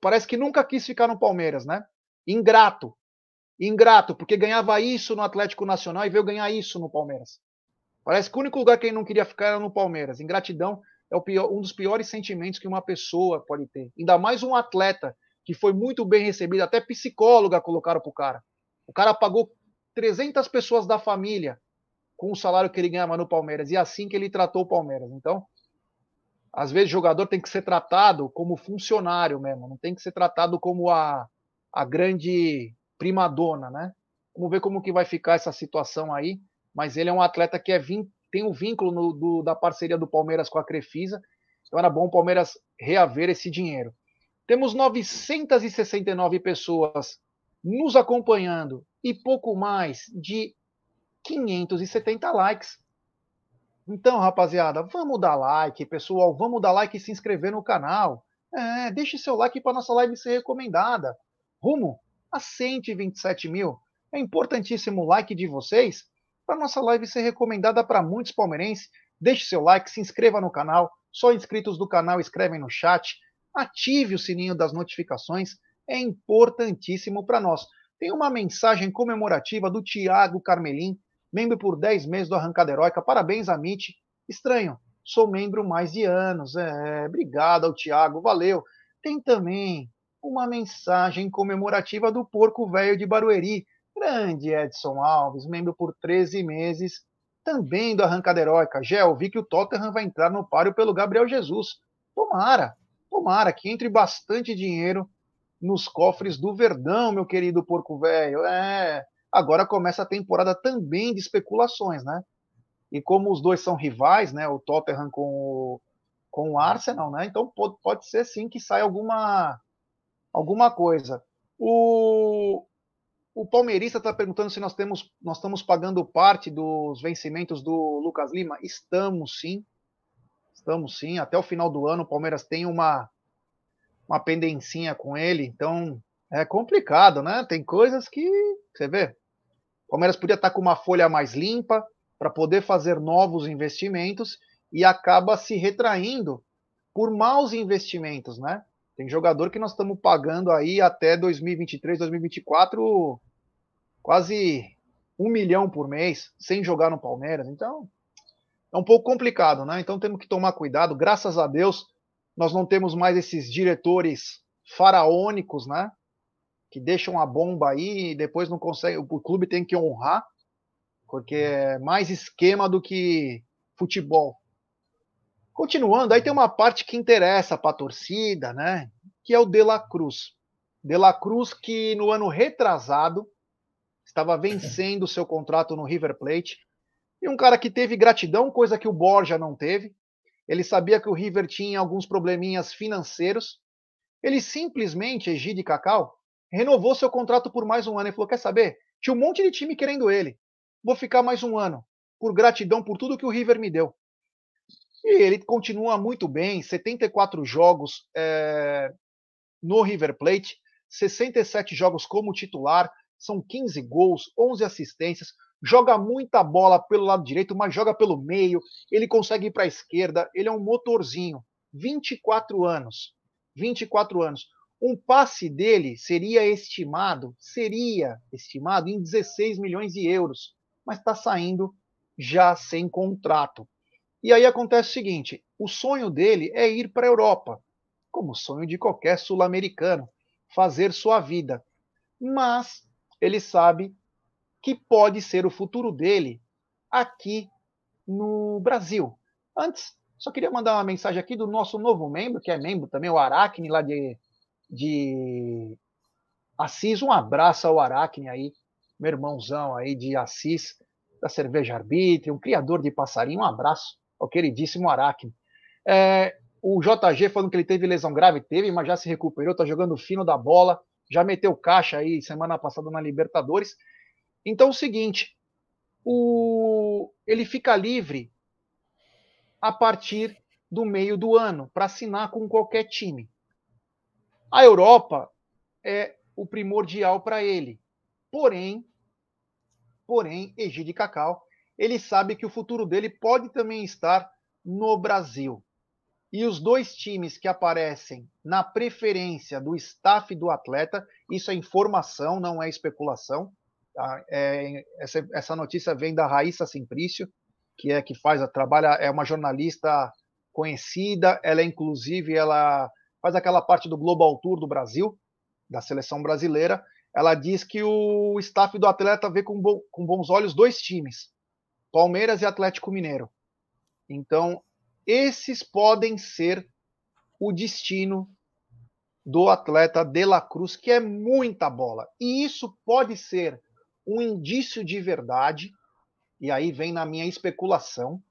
parece que nunca quis ficar no Palmeiras, né? Ingrato. Ingrato, porque ganhava isso no Atlético Nacional e veio ganhar isso no Palmeiras. Parece que o único lugar que ele não queria ficar era no Palmeiras. Ingratidão é pior, um dos piores sentimentos que uma pessoa pode ter. Ainda mais um atleta que foi muito bem recebido, até psicóloga colocaram pro cara. O cara pagou 300 pessoas da família com o salário que ele ganhava no Palmeiras. E é assim que ele tratou o Palmeiras. Então, às vezes, o jogador tem que ser tratado como funcionário mesmo, não tem que ser tratado como a, a grande primadona, né? Vamos ver como que vai ficar essa situação aí mas ele é um atleta que é tem um vínculo no, do, da parceria do Palmeiras com a Crefisa, então era bom o Palmeiras reaver esse dinheiro. Temos 969 pessoas nos acompanhando e pouco mais de 570 likes. Então, rapaziada, vamos dar like, pessoal, vamos dar like e se inscrever no canal. É, deixe seu like para nossa live ser recomendada. Rumo a 127 mil. É importantíssimo o like de vocês para nossa live ser recomendada para muitos palmeirenses. Deixe seu like, se inscreva no canal. Só inscritos do canal escrevem no chat. Ative o sininho das notificações. É importantíssimo para nós. Tem uma mensagem comemorativa do Tiago Carmelim. membro por 10 meses do Arrancada Heróica. Parabéns, Amit. Estranho, sou membro mais de anos. É, obrigado ao Thiago, valeu. Tem também uma mensagem comemorativa do Porco Velho de Barueri. Grande Edson Alves, membro por 13 meses, também do Arrancada Heróica. Gel, vi que o Tottenham vai entrar no páreo pelo Gabriel Jesus. Tomara, tomara que entre bastante dinheiro nos cofres do Verdão, meu querido Porco Velho. É, agora começa a temporada também de especulações, né? E como os dois são rivais, né? O Tottenham com o, com o Arsenal, né? Então pode, pode ser sim que saia alguma alguma coisa. O, o palmeirista está perguntando se nós temos nós estamos pagando parte dos vencimentos do Lucas Lima. Estamos sim. Estamos sim. Até o final do ano o Palmeiras tem uma uma pendencinha com ele, então é complicado, né? Tem coisas que você vê. O Palmeiras podia estar tá com uma folha mais limpa para poder fazer novos investimentos e acaba se retraindo por maus investimentos, né? Tem jogador que nós estamos pagando aí até 2023, 2024 quase um milhão por mês sem jogar no Palmeiras. Então é um pouco complicado, né? Então temos que tomar cuidado. Graças a Deus nós não temos mais esses diretores faraônicos, né? Que deixam a bomba aí e depois não consegue. O clube tem que honrar, porque é mais esquema do que futebol. Continuando, aí tem uma parte que interessa para a torcida, né? Que é o De La Cruz. De La Cruz, que no ano retrasado estava vencendo o seu contrato no River Plate. E um cara que teve gratidão, coisa que o Borja não teve. Ele sabia que o River tinha alguns probleminhas financeiros. Ele simplesmente, Egide Cacau, renovou seu contrato por mais um ano e falou: Quer saber? Tinha um monte de time querendo ele. Vou ficar mais um ano, por gratidão por tudo que o River me deu. E ele continua muito bem, 74 jogos é, no River Plate, 67 jogos como titular, são 15 gols, 11 assistências, joga muita bola pelo lado direito, mas joga pelo meio, ele consegue ir para a esquerda, ele é um motorzinho. 24 anos. 24 anos. Um passe dele seria estimado, seria estimado em 16 milhões de euros, mas está saindo já sem contrato. E aí acontece o seguinte: o sonho dele é ir para a Europa, como o sonho de qualquer sul-americano, fazer sua vida. Mas ele sabe que pode ser o futuro dele aqui no Brasil. Antes, só queria mandar uma mensagem aqui do nosso novo membro, que é membro também, o Aracne, lá de, de Assis. Um abraço ao Aracne aí, meu irmãozão aí de Assis, da Cerveja Arbitre, um criador de passarinho. Um abraço ao queridíssimo Aracne. É, o JG falando que ele teve lesão grave, teve, mas já se recuperou, tá jogando fino da bola, já meteu caixa aí semana passada na Libertadores. Então é o seguinte, o, ele fica livre a partir do meio do ano para assinar com qualquer time. A Europa é o primordial para ele. Porém, porém, Egide Cacau, ele sabe que o futuro dele pode também estar no Brasil. E os dois times que aparecem na preferência do staff do atleta, isso é informação, não é especulação, Tá? É, essa, essa notícia vem da Raíssa Simprício, que é que faz a trabalha é uma jornalista conhecida. Ela é inclusive ela faz aquela parte do Global Tour do Brasil, da seleção brasileira. Ela diz que o staff do atleta vê com, bo, com bons olhos dois times, Palmeiras e Atlético Mineiro. Então, esses podem ser o destino do atleta De La Cruz, que é muita bola. E isso pode ser um indício de verdade, e aí vem na minha especulação,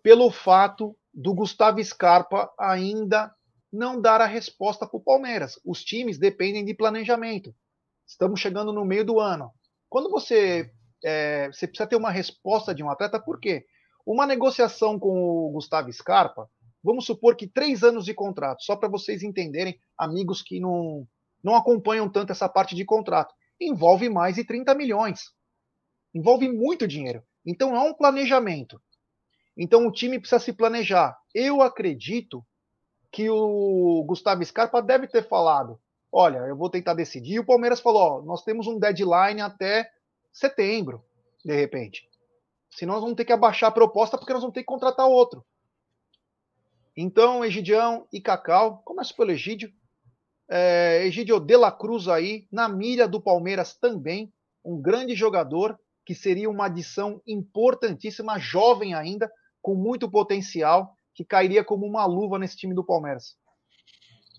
pelo fato do Gustavo Scarpa ainda não dar a resposta para o Palmeiras. Os times dependem de planejamento. Estamos chegando no meio do ano. Quando você, é, você precisa ter uma resposta de um atleta, por quê? Uma negociação com o Gustavo Scarpa, vamos supor que três anos de contrato, só para vocês entenderem, amigos que não, não acompanham tanto essa parte de contrato envolve mais de 30 milhões. Envolve muito dinheiro. Então é um planejamento. Então o time precisa se planejar. Eu acredito que o Gustavo Scarpa deve ter falado: olha, eu vou tentar decidir. E o Palmeiras falou: ó, nós temos um deadline até setembro, de repente. Senão nós vamos ter que abaixar a proposta porque nós vamos ter que contratar outro. Então, Egidião e Cacau, começo pelo Egídio. É, Egidio de la Cruz aí, na milha do Palmeiras também, um grande jogador que seria uma adição importantíssima, jovem ainda, com muito potencial, que cairia como uma luva nesse time do Palmeiras.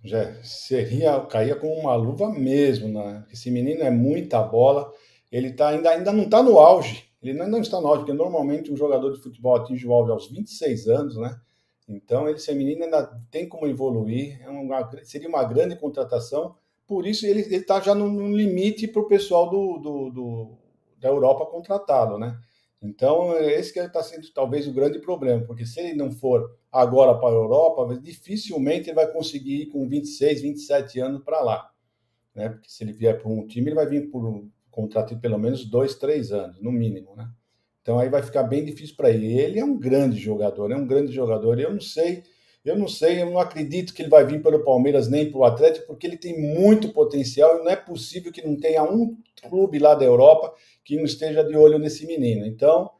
Já seria, caía como uma luva mesmo, né? Esse menino é muita bola, ele tá ainda, ainda não está no auge, ele não, está no auge, porque normalmente um jogador de futebol atinge o auge aos 26 anos, né? Então, ele, esse menino ainda tem como evoluir, é uma, seria uma grande contratação, por isso ele está já no, limite para o pessoal do, do, do, da Europa contratá-lo, né? Então, esse que está sendo talvez o grande problema, porque se ele não for agora para a Europa, dificilmente ele vai conseguir ir com 26, 27 anos para lá. Né? Porque se ele vier para um time, ele vai vir por contrato de pelo menos dois, três anos, no mínimo. Né? Então aí vai ficar bem difícil para ele. Ele é um grande jogador, é um grande jogador. Eu não sei, eu não sei, eu não acredito que ele vai vir pelo Palmeiras nem para o Atlético, porque ele tem muito potencial e não é possível que não tenha um clube lá da Europa que não esteja de olho nesse menino. Então,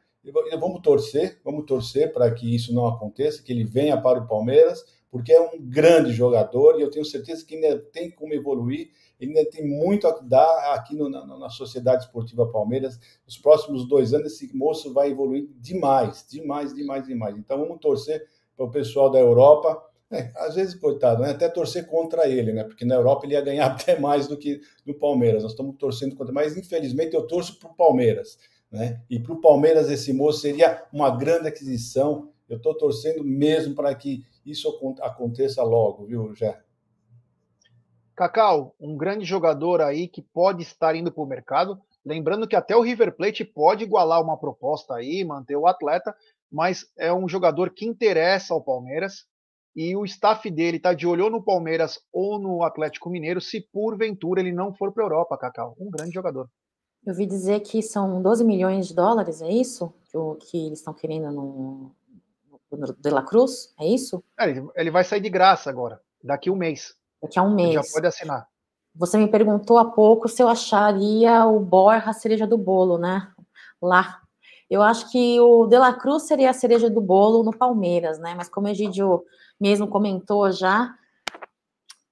vamos torcer, vamos torcer para que isso não aconteça, que ele venha para o Palmeiras, porque é um grande jogador e eu tenho certeza que ainda tem como evoluir, ele ainda tem muito a dar aqui no, na, na, Sociedade Esportiva Palmeiras. Nos próximos dois anos, esse moço vai evoluir demais, demais, demais, demais. Então, vamos torcer para o pessoal da Europa é, às vezes, coitado, né? até torcer contra ele, né? Porque na Europa ele ia ganhar até mais do que no Palmeiras. Nós estamos torcendo contra, mas infelizmente eu torço para o Palmeiras, né? E para o Palmeiras esse moço seria uma grande aquisição. Eu estou torcendo mesmo para que isso aconteça logo, viu, Jé? Cacau, um grande jogador aí que pode estar indo para o mercado. Lembrando que até o River Plate pode igualar uma proposta aí, manter o atleta, mas é um jogador que interessa ao Palmeiras e o staff dele está de olho no Palmeiras ou no Atlético Mineiro, se porventura ele não for para a Europa, Cacau. Um grande jogador. Eu vi dizer que são 12 milhões de dólares, é isso? Que, o, que eles estão querendo no, no De La Cruz, é isso? É, ele vai sair de graça agora, daqui a um mês. Daqui a um mês. Já pode assinar. Você me perguntou há pouco se eu acharia o Borja a cereja do bolo, né? Lá. Eu acho que o De La Cruz seria a cereja do bolo no Palmeiras, né? Mas como o Egidio mesmo comentou já,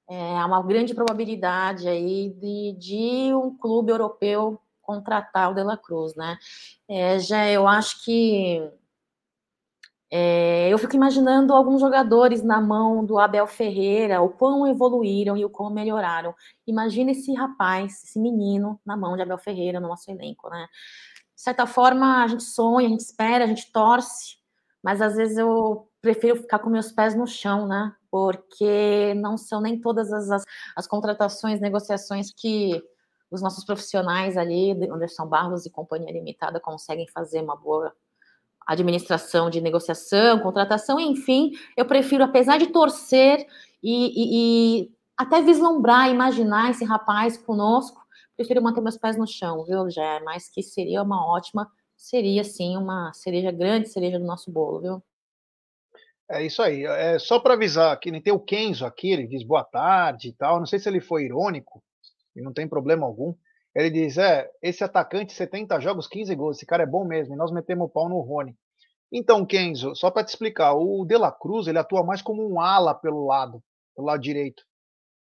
é, há uma grande probabilidade aí de, de um clube europeu contratar o De La Cruz, né? É, já eu acho que é, eu fico imaginando alguns jogadores na mão do Abel Ferreira, o quão evoluíram e o quão melhoraram. Imagina esse rapaz, esse menino na mão de Abel Ferreira no nosso elenco, né? De certa forma, a gente sonha, a gente espera, a gente torce, mas às vezes eu prefiro ficar com meus pés no chão, né? Porque não são nem todas as, as, as contratações, negociações que os nossos profissionais ali, Anderson Barros e Companhia Limitada, conseguem fazer uma boa administração de negociação, contratação, enfim, eu prefiro, apesar de torcer e, e, e até vislumbrar, imaginar esse rapaz conosco, prefiro manter meus pés no chão, viu, Jé? Mas que seria uma ótima, seria sim uma cereja grande, cereja do nosso bolo, viu? É isso aí. É só para avisar que nem tem o Kenzo aqui, ele diz boa tarde e tal. Não sei se ele foi irônico, e não tem problema algum. Ele diz: é, esse atacante, 70 jogos, 15 gols, esse cara é bom mesmo, e nós metemos o pau no Rony. Então, Kenzo, só para te explicar, o De La Cruz ele atua mais como um ala pelo lado, pelo lado direito.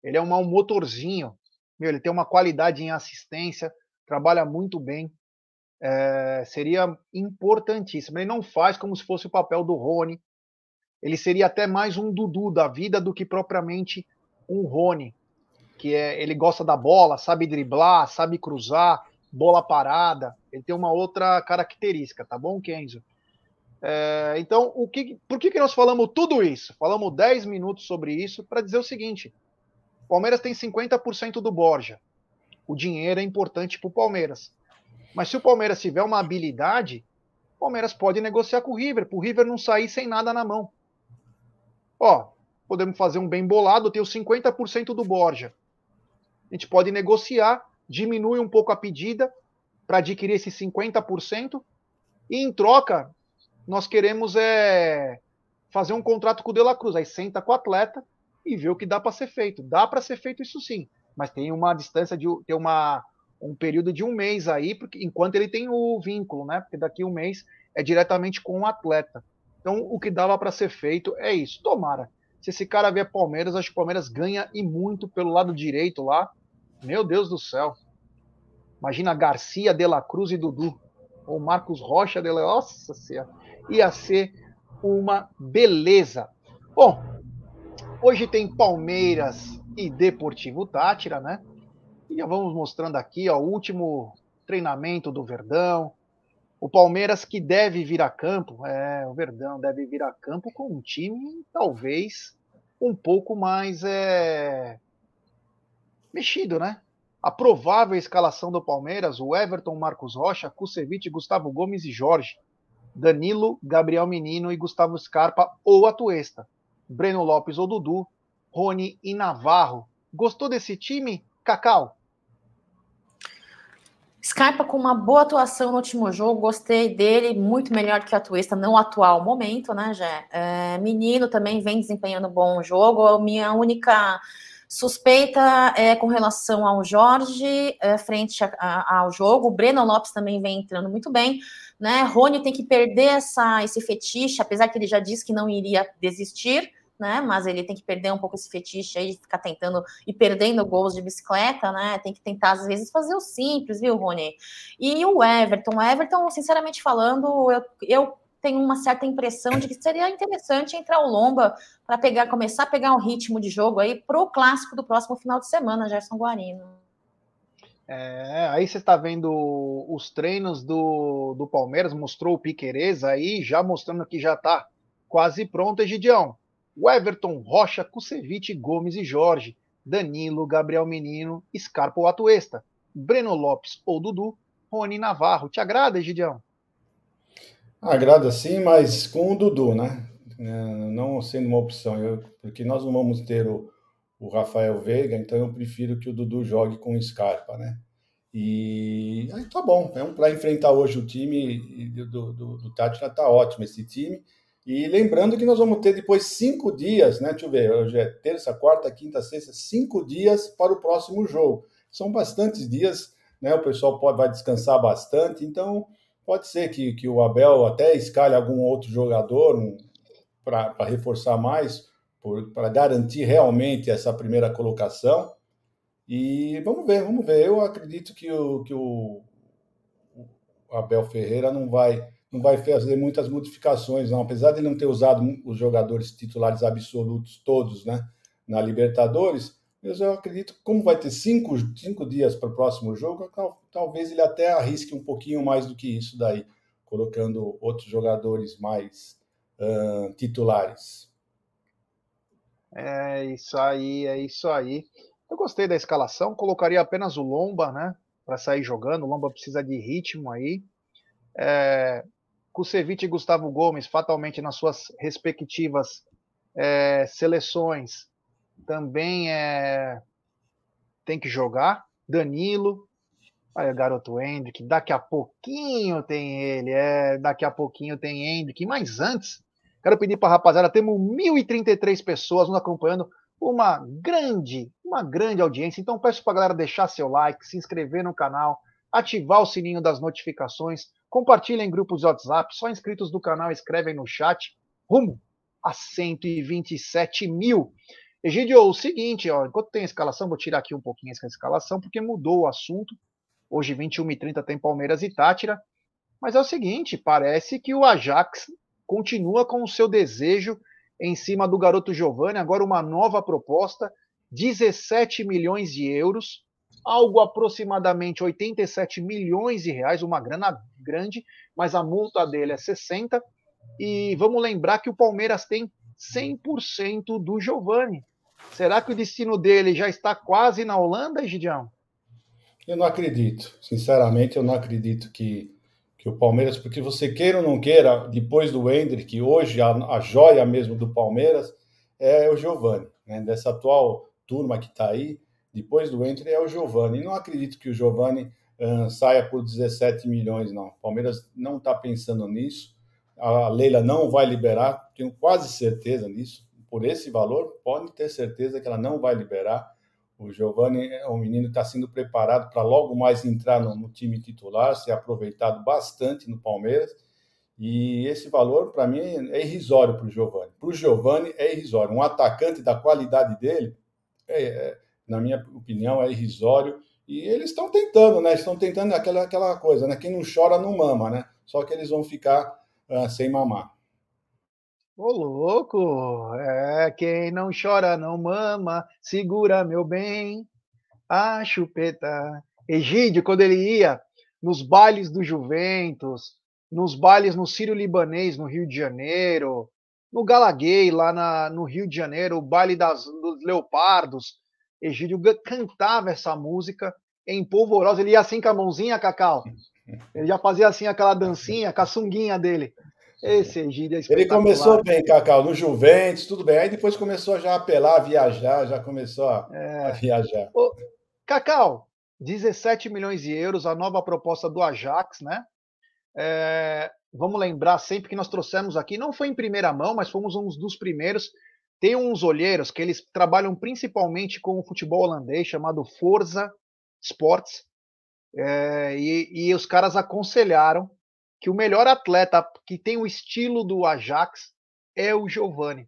Ele é um, motorzinho, meu, ele tem uma qualidade em assistência, trabalha muito bem. É, seria importantíssimo. Ele não faz como se fosse o papel do Rony, ele seria até mais um Dudu da vida do que propriamente um Rony, que é ele gosta da bola, sabe driblar, sabe cruzar, bola parada. Ele tem uma outra característica, tá bom, Kenzo? É, então, o que, por que, que nós falamos tudo isso? Falamos 10 minutos sobre isso para dizer o seguinte: o Palmeiras tem 50% do Borja. O dinheiro é importante para o Palmeiras. Mas se o Palmeiras tiver uma habilidade, o Palmeiras pode negociar com o River, para o River não sair sem nada na mão. Ó, podemos fazer um bem bolado, eu tenho 50% do Borja. A gente pode negociar, diminui um pouco a pedida para adquirir esse 50%, e em troca, nós queremos é, fazer um contrato com o De La Cruz. Aí senta com o atleta e vê o que dá para ser feito. Dá para ser feito isso sim, mas tem uma distância de tem uma, um período de um mês aí, porque enquanto ele tem o vínculo, né? Porque daqui um mês é diretamente com o atleta. Então, o que dava para ser feito é isso. Tomara. Se esse cara vier Palmeiras, acho que o Palmeiras ganha e muito pelo lado direito lá. Meu Deus do céu. Imagina Garcia, De La Cruz e Dudu. Ou Marcos Rocha, De La... Nossa Senhora. Ia ser uma beleza. Bom, hoje tem Palmeiras e Deportivo Tátira, né? E já vamos mostrando aqui ó, o último treinamento do Verdão. O Palmeiras que deve vir a campo, é, o Verdão deve vir a campo com um time talvez um pouco mais é, mexido, né? A provável escalação do Palmeiras, o Everton, Marcos Rocha, Kusevich, Gustavo Gomes e Jorge. Danilo, Gabriel Menino e Gustavo Scarpa ou Atuesta. Breno Lopes ou Dudu, Rony e Navarro. Gostou desse time, Cacau? Scarpa com uma boa atuação no último jogo, gostei dele, muito melhor que a Atuesta no atual momento, né, Jé? É, menino também vem desempenhando bom jogo. Minha única suspeita é com relação ao Jorge, é, frente a, a, ao jogo. O Breno Lopes também vem entrando muito bem, né? Rony tem que perder essa, esse fetiche, apesar que ele já disse que não iria desistir né? Mas ele tem que perder um pouco esse fetiche aí de ficar tentando e perdendo gols de bicicleta, né? Tem que tentar, às vezes, fazer o simples, viu, Rony? E o Everton, o Everton, sinceramente falando, eu, eu tenho uma certa impressão de que seria interessante entrar o Lomba para pegar, começar a pegar um ritmo de jogo aí para o clássico do próximo final de semana, Gerson Guarino. É, aí você está vendo os treinos do, do Palmeiras, mostrou o Piquerez aí, já mostrando que já está quase pronto, Egidião. O Everton, Rocha, Kusevich, Gomes e Jorge, Danilo, Gabriel Menino, Scarpa ou Atuesta, Breno Lopes ou Dudu, Rony Navarro. Te agrada, Gideão? Agrada sim, mas com o Dudu, né? É, não sendo uma opção, eu, porque nós não vamos ter o, o Rafael Veiga, então eu prefiro que o Dudu jogue com o Scarpa, né? E aí tá bom, é um, para enfrentar hoje o time do, do, do, tá ótimo esse time. E lembrando que nós vamos ter depois cinco dias, né? Deixa eu ver, hoje é terça, quarta, quinta, sexta, cinco dias para o próximo jogo. São bastantes dias, né? O pessoal pode, vai descansar bastante, então pode ser que, que o Abel até escale algum outro jogador um, para reforçar mais, para garantir realmente essa primeira colocação. E vamos ver, vamos ver. Eu acredito que o, que o Abel Ferreira não vai não vai fazer muitas modificações, não. Apesar de não ter usado os jogadores titulares absolutos todos, né, na Libertadores, eu acredito que como vai ter cinco, cinco dias para o próximo jogo, talvez ele até arrisque um pouquinho mais do que isso daí, colocando outros jogadores mais uh, titulares. É isso aí, é isso aí. Eu gostei da escalação, colocaria apenas o Lomba, né, para sair jogando. O Lomba precisa de ritmo aí. É, Kusevich e Gustavo Gomes, fatalmente nas suas respectivas é, seleções, também é, tem que jogar. Danilo, olha garoto Hendrick, daqui a pouquinho tem ele, é, daqui a pouquinho tem Hendrick, mas antes, quero pedir para a rapaziada, temos 1.033 pessoas nos acompanhando, uma grande, uma grande audiência, então peço para a galera deixar seu like, se inscrever no canal, ativar o sininho das notificações, Compartilha em grupos de WhatsApp, só inscritos do canal escrevem no chat, rumo a 127 mil. Egidio, o seguinte, ó, enquanto tem a escalação, vou tirar aqui um pouquinho essa escalação, porque mudou o assunto. Hoje, 21h30, tem Palmeiras e Tátira. Mas é o seguinte, parece que o Ajax continua com o seu desejo em cima do garoto Giovani, agora uma nova proposta, 17 milhões de euros, algo aproximadamente 87 milhões de reais, uma grana grande, mas a multa dele é 60. E vamos lembrar que o Palmeiras tem 100% do Giovani. Será que o destino dele já está quase na Holanda, Egidião? Eu não acredito. Sinceramente, eu não acredito que, que o Palmeiras, porque você queira ou não queira, depois do Hendrick, hoje a, a joia mesmo do Palmeiras é o Giovani, né? dessa atual turma que está aí depois do Entre é o Giovani. Não acredito que o Giovani uh, saia por 17 milhões, não. O Palmeiras não está pensando nisso. A Leila não vai liberar, tenho quase certeza nisso. Por esse valor, pode ter certeza que ela não vai liberar. O Giovani é um menino que está sendo preparado para logo mais entrar no, no, time titular, ser aproveitado bastante no Palmeiras. E esse valor, para mim, é irrisório para o Giovani. Para o Giovani, é irrisório. Um atacante da qualidade dele, é, é, na minha opinião, é irrisório. E eles estão tentando, né? Estão tentando aquela, aquela coisa, né? Quem não chora não mama, né? Só que eles vão ficar uh, sem mamar. Ô, louco! É, quem não chora não mama, segura meu bem, a chupeta. Egídio, quando ele ia nos bailes do Juventus, nos bailes no Sírio Libanês, no Rio de Janeiro, no Galaguei, lá na, no Rio de Janeiro, o baile das, dos Leopardos, Egídio cantava essa música em polvorosa. Ele ia assim com a mãozinha, Cacau. Ele já fazia assim aquela dancinha com a sunguinha dele. Esse Egídio é Ele começou bem, Cacau, no Juventus, tudo bem. Aí depois começou já a apelar, a viajar, já começou a, é... a viajar. Ô, Cacau, 17 milhões de euros, a nova proposta do Ajax, né? É, vamos lembrar sempre que nós trouxemos aqui, não foi em primeira mão, mas fomos um dos primeiros. Tem uns olheiros que eles trabalham principalmente com o futebol holandês, chamado Forza Sports, é, e, e os caras aconselharam que o melhor atleta que tem o estilo do Ajax é o Giovani.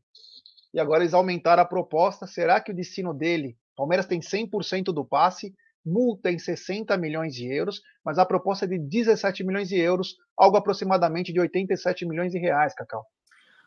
E agora eles aumentaram a proposta. Será que o destino dele? Palmeiras tem 100% do passe, multa em 60 milhões de euros, mas a proposta é de 17 milhões de euros, algo aproximadamente de 87 milhões de reais, Cacau.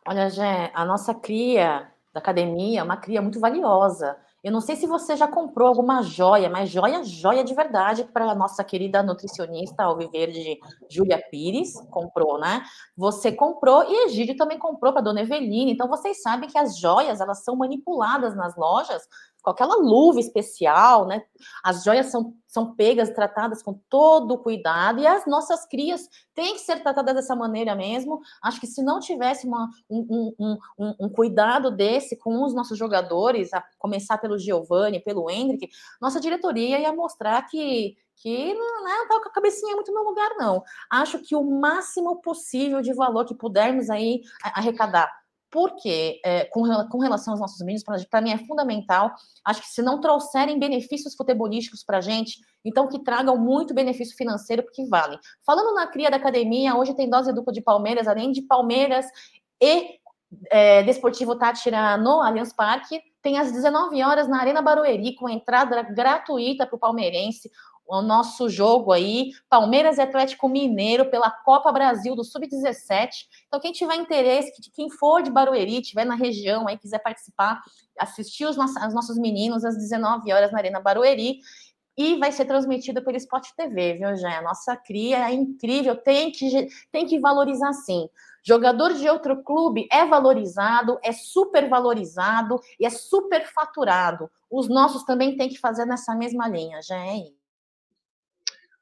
Olha, Jé, a nossa cria da academia é uma cria muito valiosa. Eu não sei se você já comprou alguma joia, mas joia, joia de verdade para a nossa querida nutricionista Alviverde Júlia Pires, comprou, né? Você comprou e Egídio também comprou para Dona Eveline. Então vocês sabem que as joias, elas são manipuladas nas lojas com aquela luva especial, né? As joias são, são pegas, tratadas com todo o cuidado, e as nossas crias têm que ser tratadas dessa maneira mesmo. Acho que se não tivesse uma, um, um, um, um, cuidado desse com os nossos jogadores, a começar pelo Giovanni, pelo Hendrick, nossa diretoria ia mostrar que, que não né, com a cabecinha muito no lugar, não. Acho que o máximo possível de valor que pudermos aí arrecadar porque é, com, com, relação aos nossos meninos, para mim é fundamental. Acho que se não trouxerem benefícios futebolísticos para a gente, então que tragam muito benefício financeiro, porque vale. Falando na cria da academia, hoje tem dose dupla de Palmeiras, além de Palmeiras e é, Desportivo Tátira no Allianz Parque, tem às 19 horas na Arena Barueri, com entrada gratuita para o palmeirense o nosso jogo aí, Palmeiras e Atlético Mineiro pela Copa Brasil do Sub-17. Então, quem tiver interesse, quem for de Barueri, tiver na região aí, quiser participar, assistir os nossos, os nossos meninos às 19 horas na Arena Barueri. E vai ser transmitido pelo Spot TV, viu, Jé? A nossa cria é incrível, tem que, tem que valorizar sim. Jogador de outro clube é valorizado, é super valorizado e é super faturado. Os nossos também têm que fazer nessa mesma linha, já é isso.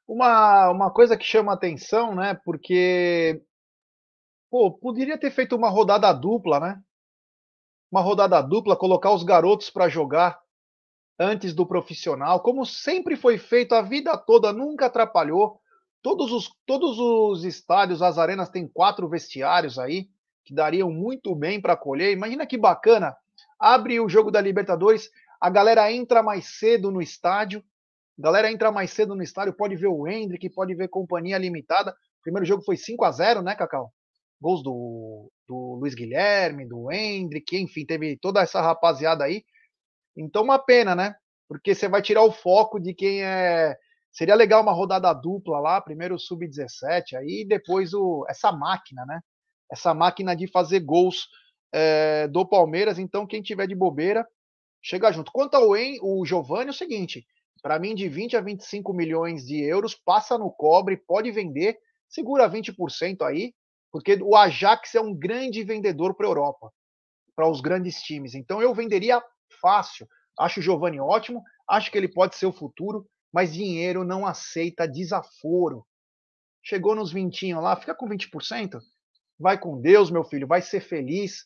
Uma, uma coisa que chama atenção, né? Porque pô, poderia ter feito uma rodada dupla, né? Uma rodada dupla, colocar os garotos para jogar antes do profissional, como sempre foi feito a vida toda, nunca atrapalhou. Todos os, todos os estádios, as arenas têm quatro vestiários aí, que dariam muito bem para colher. Imagina que bacana. Abre o jogo da Libertadores, a galera entra mais cedo no estádio, a galera entra mais cedo no estádio, pode ver o Hendrick, pode ver companhia limitada. O primeiro jogo foi 5 a 0 né, Cacau? Gols do, do Luiz Guilherme, do Hendrick, enfim, teve toda essa rapaziada aí. Então, uma pena, né? Porque você vai tirar o foco de quem é. Seria legal uma rodada dupla lá, primeiro o sub-17, aí depois o... essa máquina, né? Essa máquina de fazer gols é, do Palmeiras. Então, quem tiver de bobeira, chega junto. Quanto ao o Giovanni, é o seguinte: para mim, de 20 a 25 milhões de euros, passa no cobre, pode vender, segura 20% aí, porque o Ajax é um grande vendedor para a Europa, para os grandes times. Então eu venderia fácil. Acho o Giovanni ótimo, acho que ele pode ser o futuro, mas dinheiro não aceita desaforo. Chegou nos 20 lá, fica com 20%. Vai com Deus, meu filho, vai ser feliz.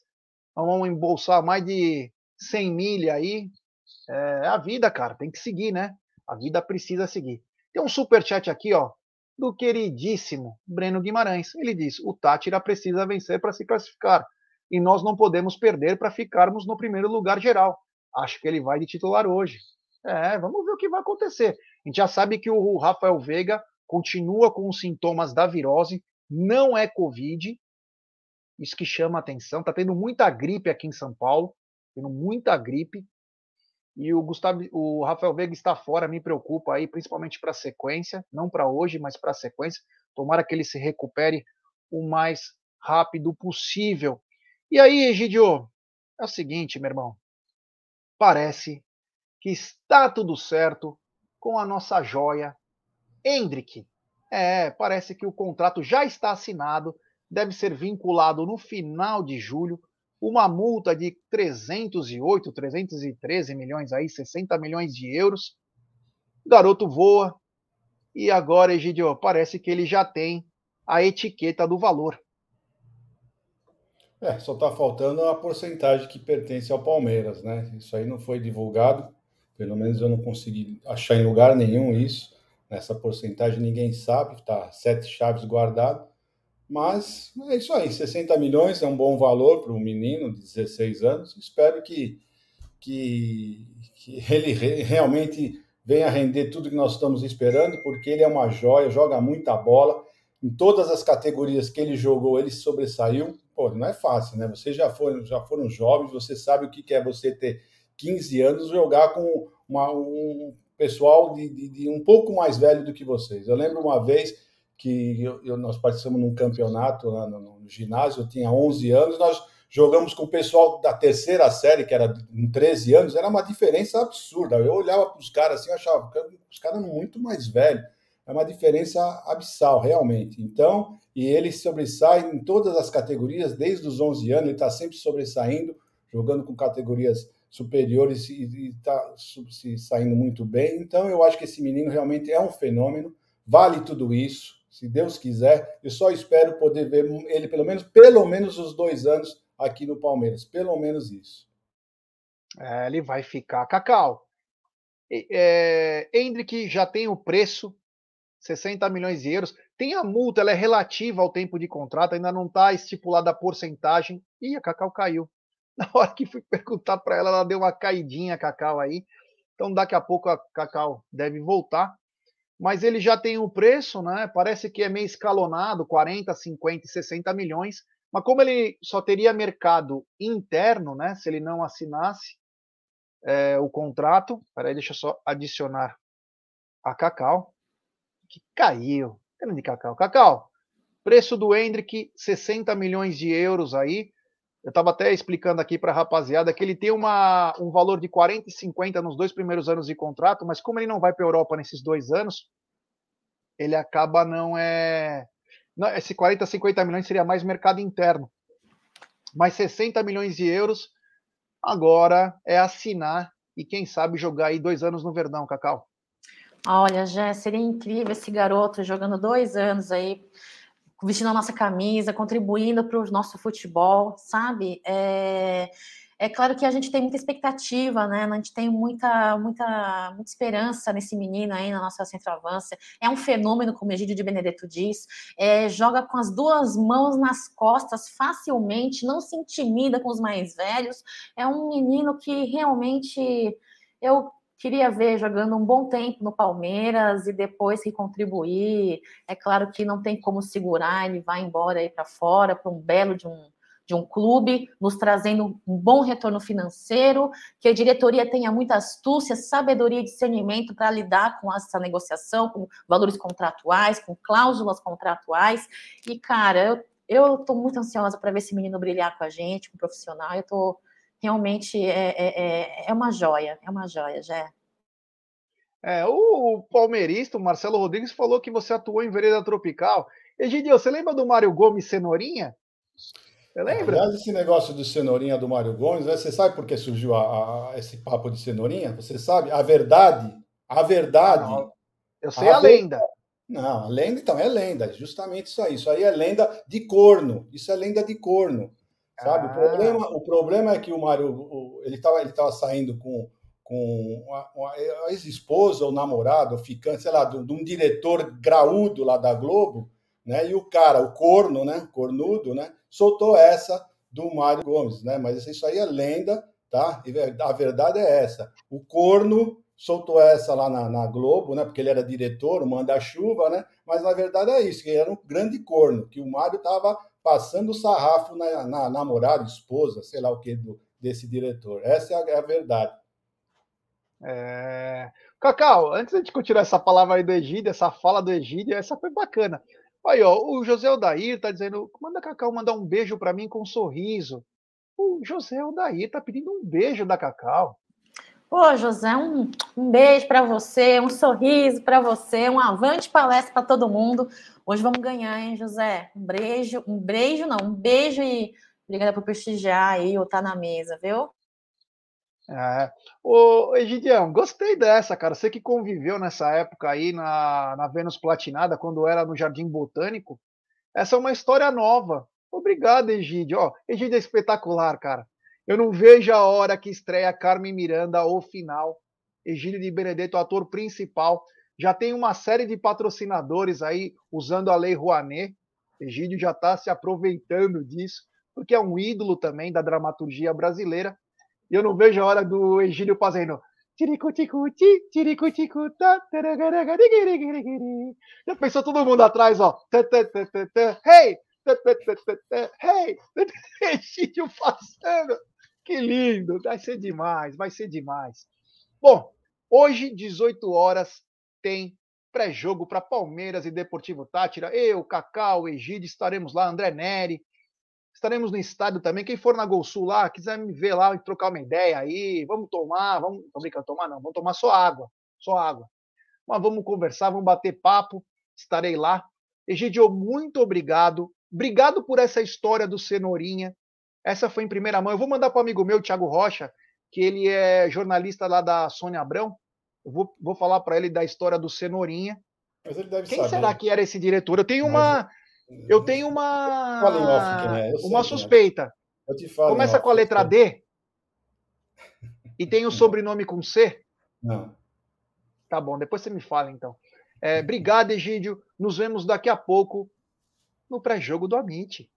Vamos embolsar mais de 100 milha aí. É a vida, cara, tem que seguir, né? A vida precisa seguir. Tem um super chat aqui, ó, do queridíssimo Breno Guimarães. Ele diz: "O Tátira precisa vencer para se classificar e nós não podemos perder para ficarmos no primeiro lugar geral. Acho que ele vai de titular hoje." É, vamos ver o que vai acontecer. A gente já sabe que o Rafael Veiga continua com os sintomas da virose, não é Covid, Isso que chama atenção. Tá tendo muita gripe aqui em São Paulo, tendo muita gripe. E o Gustavo, o Rafael Veiga está fora, me preocupa aí, principalmente para a sequência, não para hoje, mas para a sequência. Tomara que ele se recupere o mais rápido possível. E aí, Egidio, é o seguinte, meu irmão. Parece que está tudo certo com a nossa joia Hendrick. É, parece que o contrato já está assinado, deve ser vinculado no final de julho. Uma multa de 308, 313 milhões aí, 60 milhões de euros. O garoto voa. E agora, Egidio, parece que ele já tem a etiqueta do valor. É, só está faltando a porcentagem que pertence ao Palmeiras, né? Isso aí não foi divulgado, pelo menos eu não consegui achar em lugar nenhum isso. Nessa porcentagem ninguém sabe, está sete chaves guardado. Mas é isso aí, 60 milhões é um bom valor para um menino de 16 anos. Espero que, que, que ele realmente venha render tudo que nós estamos esperando, porque ele é uma joia, joga muita bola. Em todas as categorias que ele jogou, ele sobressaiu pô, não é fácil, né? Vocês já foram, já foram jovens, você sabe o que é você ter 15 anos jogar com uma, um pessoal de, de, de, um pouco mais velho do que vocês. Eu lembro uma vez que eu, eu, nós participamos num campeonato lá no, no, ginásio, eu tinha 11 anos, nós jogamos com o pessoal da terceira série, que era em 13 anos, era uma diferença absurda. Eu olhava para os caras assim, eu achava os caras muito mais velhos é uma diferença abissal, realmente. Então, e ele sobressai em todas as categorias, desde os 11 anos, ele está sempre sobressaindo, jogando com categorias superiores e está se saindo muito bem. Então, eu acho que esse menino realmente é um fenômeno, vale tudo isso. Se Deus quiser, eu só espero poder ver ele pelo menos, pelo menos os dois anos aqui no Palmeiras, pelo menos isso. É, ele vai ficar Cacau. É, Hendrick já tem o preço 60 milhões de euros. Tem a multa, ela é relativa ao tempo de contrato, ainda não está estipulada a porcentagem. E a Cacau caiu. Na hora que fui perguntar para ela, ela deu uma caidinha, Cacau, aí. Então, daqui a pouco a Cacau deve voltar. Mas ele já tem um preço, né? Parece que é meio escalonado, 40, 50 e 60 milhões. Mas como ele só teria mercado interno, né? Se ele não assinasse é, o contrato. Peraí, deixa eu só adicionar a Cacau que caiu. Grande Cacau. Cacau, preço do Hendrick, 60 milhões de euros aí. Eu estava até explicando aqui para a rapaziada que ele tem uma, um valor de 40 e 50 nos dois primeiros anos de contrato, mas como ele não vai para a Europa nesses dois anos, ele acaba não é. Não, esse 40, 50 milhões seria mais mercado interno. Mas 60 milhões de euros agora é assinar e quem sabe jogar aí dois anos no Verdão, Cacau. Olha, já seria incrível esse garoto jogando dois anos aí, vestindo a nossa camisa, contribuindo para o nosso futebol, sabe? É, é claro que a gente tem muita expectativa, né? A gente tem muita, muita, muita esperança nesse menino aí na nossa centroavança. É um fenômeno, como Egídio de Benedetto diz. É, joga com as duas mãos nas costas facilmente, não se intimida com os mais velhos. É um menino que realmente eu queria ver jogando um bom tempo no Palmeiras e depois que contribuir. É claro que não tem como segurar, ele vai embora aí para fora, para um belo de um, de um clube, nos trazendo um bom retorno financeiro, que a diretoria tenha muita astúcia, sabedoria e discernimento para lidar com essa negociação, com valores contratuais, com cláusulas contratuais. E, cara, eu estou muito ansiosa para ver esse menino brilhar com a gente, com um profissional. Eu estou realmente é, é, é, é uma joia, é uma joia, já. É, o palmeirista, o Marcelo Rodrigues, falou que você atuou em Vereda Tropical. Egidio, você lembra do Mário Gomes Cenourinha? Você lembra? Aliás, esse negócio de Cenourinha do Mário Gomes, né? você sabe por que surgiu a, a, esse papo de Cenourinha? Você sabe? A verdade, a verdade... Não, eu sei a, a lenda. Não, a lenda então é lenda, justamente isso aí. Isso aí é lenda de corno. Isso é lenda de corno. Sabe? Ah. O, problema, o problema é que o Mário, o, ele estava ele tava saindo com, com a, ex-esposa ou namorado, ou ficante, sei lá, de, de, um diretor graúdo lá da Globo, né? E o cara, o corno, né? Cornudo, né? Soltou essa do Mário Gomes, né? Mas isso aí é lenda, tá? A verdade é essa. O corno soltou essa lá na, na Globo, né? Porque ele era diretor, o manda-chuva, né? Mas na verdade é isso, que ele era um grande corno, que o Mário estava passando o sarrafo na, na namorada, esposa, sei lá o que, do, desse diretor. Essa é a, é a verdade. É... Cacau, antes de continuar essa palavra aí do Egídio, essa fala do Egídio, essa foi bacana. Aí, ó, o José Odair tá dizendo, manda Cacau mandar um beijo para mim com um sorriso. O José Odair tá pedindo um beijo da Cacau. Ô, José, um, um beijo para você, um sorriso para você, um avante palestra para todo mundo. Hoje vamos ganhar, hein, José? Um beijo, um beijo não, um beijo e obrigada por prestigiar aí ou tá na mesa, viu? É. Ô, Egidião, gostei dessa, cara. Você que conviveu nessa época aí na, na Vênus Platinada, quando era no Jardim Botânico. Essa é uma história nova. Obrigado, Egídio. Ó, é espetacular, cara. Eu não vejo a hora que estreia Carmen Miranda ou final. Egílio de Benedetto, ator principal. Já tem uma série de patrocinadores aí usando a Lei Rouanet. Egídio já está se aproveitando disso, porque é um ídolo também da dramaturgia brasileira. E eu não vejo a hora do Egílio fazendo. Já pensou todo mundo atrás, ó. Hey! Hey! Egílio passando. Que lindo, vai ser demais, vai ser demais. Bom, hoje, 18 horas, tem pré-jogo para Palmeiras e Deportivo Tátira. Eu, Cacau, Egídio, estaremos lá, André Neri. Estaremos no estádio também. Quem for na Gol Sul lá, quiser me ver lá e trocar uma ideia aí, vamos tomar, vamos. Não brincando, tomar não, vamos tomar só água, só água. Mas vamos conversar, vamos bater papo. Estarei lá. Egidio, muito obrigado. Obrigado por essa história do Cenourinha. Essa foi em primeira mão. Eu vou mandar para o amigo meu, Thiago Rocha, que ele é jornalista lá da Sônia Abrão. Eu vou, vou falar para ele da história do Cenourinha. Mas ele deve Quem saber. será que era esse diretor? Eu tenho uma. Eu tenho uma. Em off quem é, eu sei uma quem é. suspeita. Eu te falo, Começa não, com a letra D e tem o sobrenome com C. Não. Tá bom, depois você me fala então. É, obrigado, Egídio. Nos vemos daqui a pouco no pré-jogo do Amit.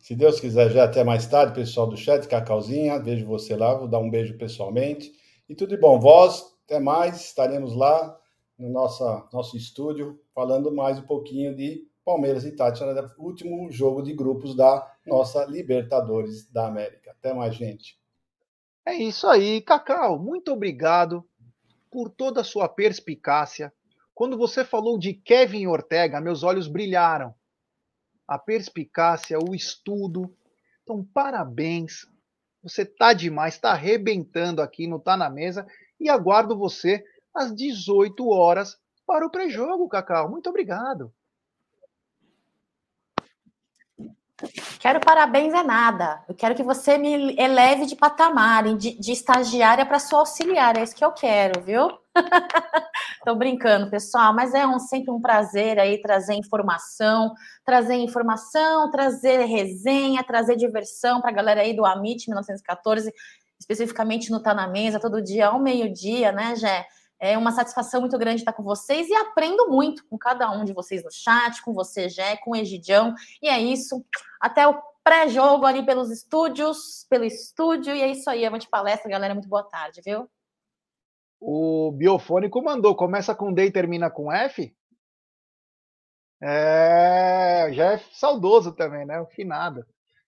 Se Deus quiser, já até mais tarde, pessoal do chat, Cacauzinha, vejo você lá, vou dar um beijo pessoalmente. E tudo de bom. Vós, até mais, estaremos lá no nossa, nosso estúdio, falando mais um pouquinho de Palmeiras e Tátira, último jogo de grupos da nossa Libertadores da América. Até mais, gente. É isso aí, Cacau. Muito obrigado por toda a sua perspicácia. Quando você falou de Kevin Ortega, meus olhos brilharam. A perspicácia, o estudo. Então, parabéns. Você tá demais, tá arrebentando aqui no Tá na Mesa e aguardo você às 18 horas para o pré-jogo, Cacau. Muito obrigado. Quero parabéns é nada. Eu quero que você me eleve de patamar, de, de estagiária para sua auxiliar. É isso que eu quero, viu? Tô brincando, pessoal, mas é um, sempre um prazer aí trazer informação, trazer informação, trazer resenha, trazer diversão para a galera aí do Amit 1914, especificamente no Tá na Mesa, todo dia ao meio-dia, né, Jé? É uma satisfação muito grande estar com vocês e aprendo muito com cada um de vocês no chat, com você, Jé, com o Egidião. E é isso. Até o pré-jogo ali pelos estúdios, pelo estúdio. E é isso aí. Avante palestra, galera. Muito boa tarde, viu? O biofônico mandou, começa com D e termina com F? É, já é saudoso também, né? O finado.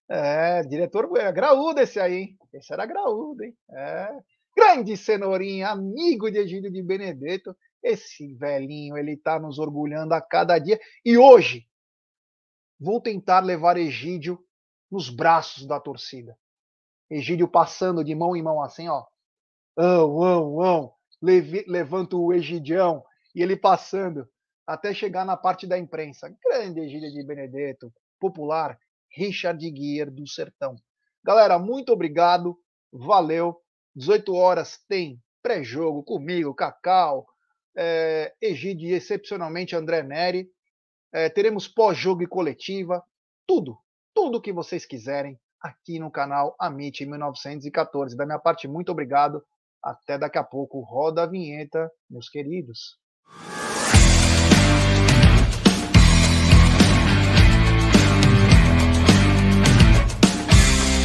É, diretor é graúdo esse aí, hein? Esse era graúdo, hein? É. Grande Cenourinha, amigo de Egílio de Benedetto. Esse velhinho, ele tá nos orgulhando a cada dia. E hoje, vou tentar levar Egídio nos braços da torcida. Egídio passando de mão em mão assim, ó. Ão, ão, ão. Levanta o Egidião e ele passando até chegar na parte da imprensa. Grande Egídio de Benedetto, popular Richard Guier do Sertão. Galera, muito obrigado. Valeu. 18 horas tem pré-jogo comigo, Cacau, é, Egide e excepcionalmente André Neri. É, teremos pós-jogo e coletiva. Tudo, tudo que vocês quiserem aqui no canal Amit 1914. Da minha parte, muito obrigado. Até daqui a pouco. Roda a vinheta, meus queridos.